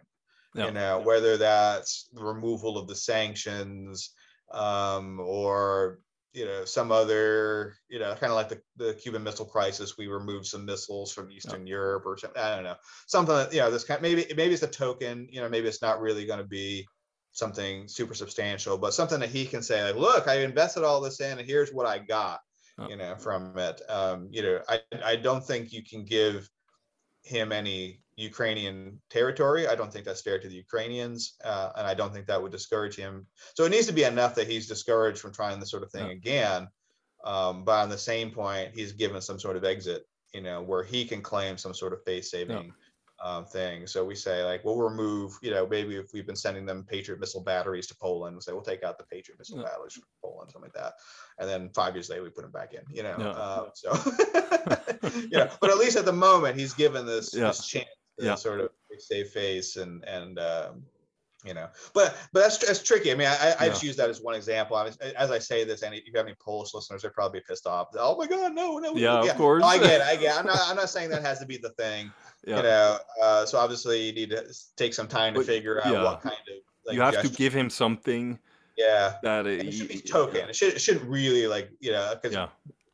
B: yeah. you know whether that's the removal of the sanctions um, or you know some other you know kind of like the, the cuban missile crisis we removed some missiles from eastern yeah. europe or something i don't know something that you know this kind of, maybe maybe it's a token you know maybe it's not really going to be something super substantial but something that he can say like look i invested all this in and here's what i got oh. you know from it um, you know i i don't think you can give him any Ukrainian territory. I don't think that's fair to the Ukrainians, uh, and I don't think that would discourage him. So it needs to be enough that he's discouraged from trying this sort of thing yeah. again. Um, but on the same point, he's given some sort of exit, you know, where he can claim some sort of face saving um, thing. So we say like, we'll remove, you know, maybe if we've been sending them Patriot missile batteries to Poland, we'll say we'll take out the Patriot missile batteries from Poland, something like that. And then five years later, we put them back in, you know. Uh, so, yeah, but at least at the moment, he's given this, yeah. this chance to yeah. sort of save face and and um, you know but but that's that's tricky i mean i i, just use that as one example I mean, as i say this and if you have any polish listeners they're probably pissed off oh my god no no
A: yeah, yeah. of course
B: no, i get it i get it. i'm not i'm not saying that has to be the thing yeah. you know uh, so obviously you need to take some time to but, figure out yeah. what kind of
A: like, you have to give him something
B: yeah
A: that
B: it, it should be token it, should, it shouldn't really like you know because
A: yeah.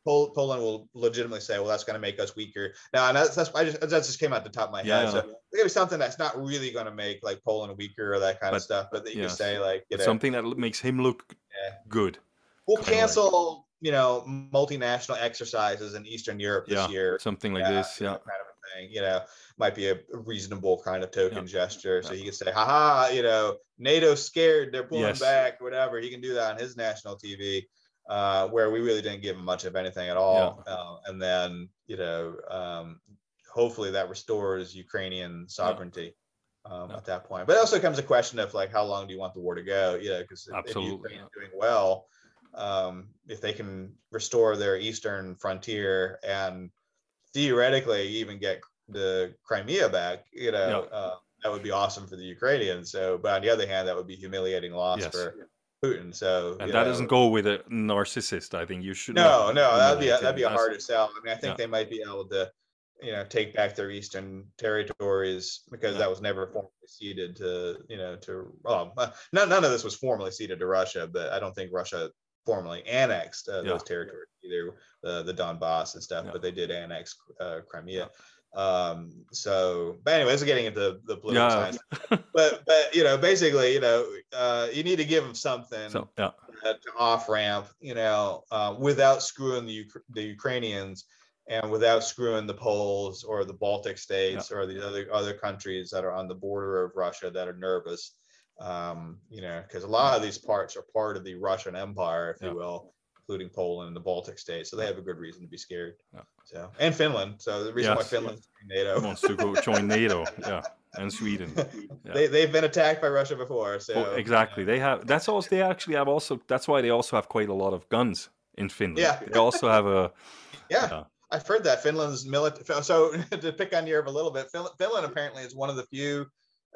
B: Poland will legitimately say, "Well, that's going to make us weaker." Now, and that's, that's I just that just came out the top of my yeah. head. So maybe something that's not really going to make like Poland weaker or that kind but, of stuff, but that you can say like you know,
A: something that makes him look yeah. good.
B: We'll cancel, you know, multinational exercises in Eastern Europe this
A: yeah,
B: year.
A: Something like this, yeah. Kind of
B: something, you know, might be a reasonable kind of token yeah. gesture. So yeah. he can say, haha, you know, NATO's scared, they're pulling yes. back, whatever. He can do that on his national TV. Uh, where we really didn't give him much of anything at all. Yeah. Uh, and then, you know, um, hopefully that restores Ukrainian sovereignty um, at that point. But it also comes a question of like, how long do you want the war to go? You know, because if, if Ukraine is doing well, um, if they can restore their eastern frontier and theoretically even get the Crimea back, you know, yeah. uh, that would be awesome for the Ukrainians. So, but on the other hand, that would be humiliating loss yes. for Putin. So,
A: and that know, doesn't go with a narcissist. I think you should.
B: No, no, that'd be a, that'd be a harder sell. I mean, I think yeah. they might be able to, you know, take back their eastern territories because yeah. that was never formally ceded to, you know, to well, none, none of this was formally ceded to Russia, but I don't think Russia formally annexed uh, yeah. those territories, either the the Donbass and stuff, but they did annex uh, Crimea. Um, so, but anyway, anyways, getting into the political yeah. science, but but you know, basically, you know, uh, you need to give them something so, yeah. to off ramp, you know, uh, without screwing the the Ukrainians and without screwing the Poles or the Baltic states or the other other countries that are on the border of Russia that are nervous um, you know, because a lot of these parts are part of the Russian Empire, if yeah. you will, including Poland and the Baltic states. So they have a good reason to be scared. Yeah. So and Finland. So the reason yes. why Finland NATO
A: wants to go join NATO. Yeah. And Sweden.
B: Yeah. They they've been attacked by Russia before. So
A: well, exactly. They have that's also they actually have also that's why they also have quite a lot of guns in Finland.
B: Yeah.
A: They also have a
B: yeah. Uh, I've heard that Finland's military. So to pick on Europe a little bit, Finland apparently is one of the few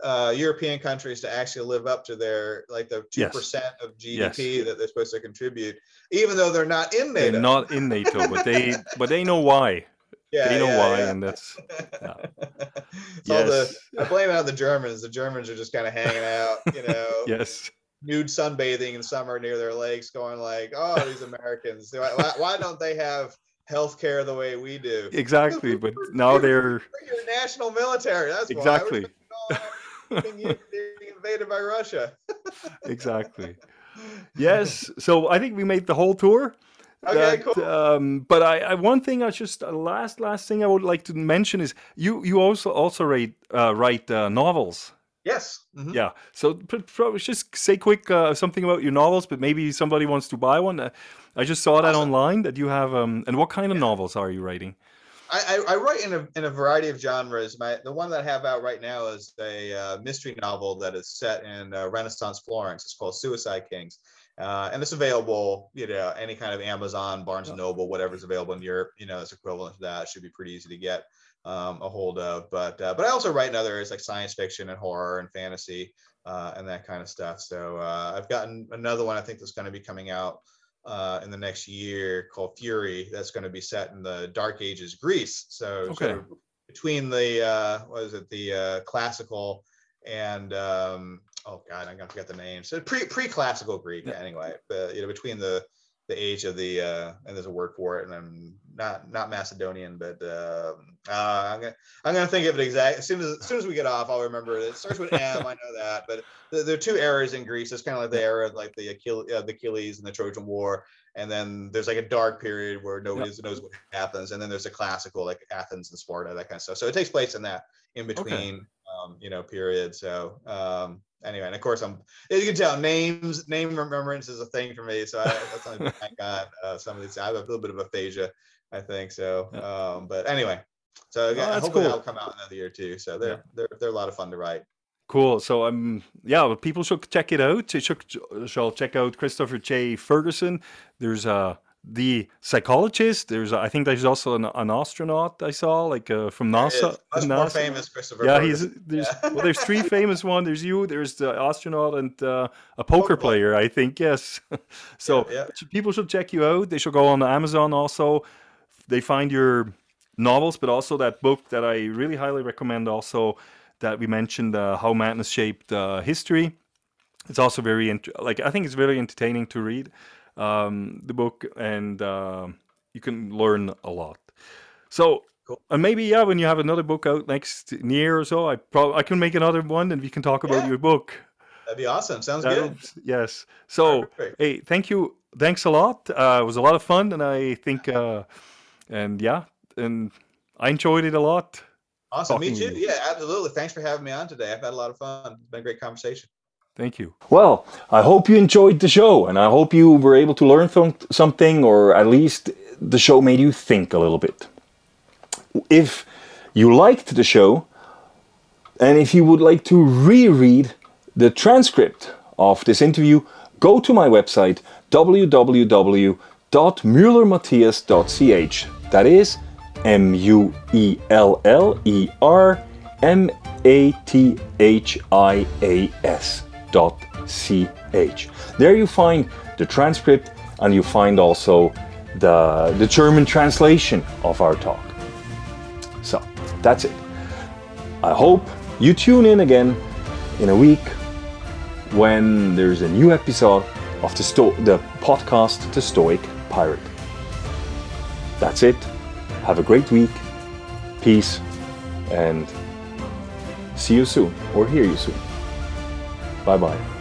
B: uh, European countries to actually live up to their like the two percent yes. of GDP yes. that they're supposed to contribute, even though they're not in NATO.
A: They're not in NATO, but they but they know why. Yeah, they know yeah, why, yeah. and that's.
B: Yeah. yes. all the I blame it on the Germans. The Germans are just kind of hanging out, you know.
A: yes.
B: Nude sunbathing in summer near their lakes, going like, "Oh, these Americans! Why, why don't they have healthcare the way we do?"
A: Exactly, but now they're
B: your national military. That's
A: exactly
B: being invaded by Russia.
A: exactly. Yes. So I think we made the whole tour.
B: Okay, that, cool.
A: Um, but I, I, one thing I just uh, last last thing I would like to mention is you you also also write uh, write uh, novels.
B: Yes.
A: Mm-hmm. Yeah. So probably just say quick uh, something about your novels, but maybe somebody wants to buy one. Uh, I just saw that awesome. online that you have. Um, and what kind of yeah. novels are you writing?
B: I, I, write in a, in a variety of genres. My the one that I have out right now is a uh, mystery novel that is set in uh, Renaissance Florence. It's called Suicide Kings, uh, and it's available. You know, any kind of Amazon, Barnes and Noble, whatever's available in Europe. You know, it's equivalent to that. It should be pretty easy to get um, a hold of. But uh, but I also write in other areas like science fiction and horror and fantasy uh, and that kind of stuff. So uh, I've gotten another one. I think that's going to be coming out uh, in the next year called Fury. That's going to be set in the Dark Ages Greece. So, okay. Sort of between the uh, what is it, the uh, classical and um, oh god, I'm gonna forget the name. So pre pre classical Greek yeah. anyway. But you know, between the the age of the uh, and there's a word for it, and I'm not not Macedonian, but uh, uh, I'm gonna I'm gonna think of it exact as soon as as soon as we get off. I'll remember it. It starts with M. I know that, but there are two eras in Greece. It's kind of like the era of like the Achilles, uh, the Achilles and the Trojan War, and then there's like a dark period where nobody yep. knows what happens, and then there's a classical like Athens and Sparta, that kind of stuff. So it takes place in that in between, okay. um, you know, period. So um, anyway, and of course, I'm as you can tell, names name remembrance is a thing for me. So I, that's something I got uh, some of these. I have a little bit of aphasia, I think. So, um, but anyway, so again, oh, hopefully cool. that'll come out another year too. So they're yeah. they're they're a lot of fun to write.
A: Cool. So um yeah, well, people should check it out. They should, should check out Christopher J. Ferguson. There's uh the psychologist. There's, I think, there's also an, an astronaut I saw, like uh, from NASA.
B: Much
A: NASA.
B: more famous, Christopher.
A: Yeah, he's there's yeah. well, there's three famous ones. There's you, there's the astronaut, and uh, a poker, player. I think yes. so yeah, yeah. people should check you out. They should go on Amazon also. They find your novels, but also that book that I really highly recommend. Also, that we mentioned, uh, how madness shaped uh, history. It's also very int- like I think it's very entertaining to read um, the book, and uh, you can learn a lot. So, cool. and maybe yeah, when you have another book out next year or so, I probably I can make another one, and we can talk about yeah. your book.
B: That'd be awesome. Sounds that good.
A: yes. So, Perfect. hey, thank you. Thanks a lot. Uh, it was a lot of fun, and I think, uh, and yeah, and I enjoyed it a lot.
B: Awesome. Me too.
D: you.
B: Yeah, absolutely. Thanks for having me on today. I've had a lot of fun. It's been a great conversation.
D: Thank you.
A: Well, I hope you enjoyed the show and I hope you were able to learn from something or at least the show made you think a little bit. If you liked the show and if you would like to reread the transcript of this interview, go to my website www.muellermatthias.ch. That is M U E L L E R M A T H I A S dot C H. There you find the transcript and you find also the, the German translation of our talk. So that's it. I hope you tune in again in a week when there's a new episode of the, Sto- the podcast The Stoic Pirate. That's it. Have a great week. Peace. And see you soon or hear you soon. Bye bye.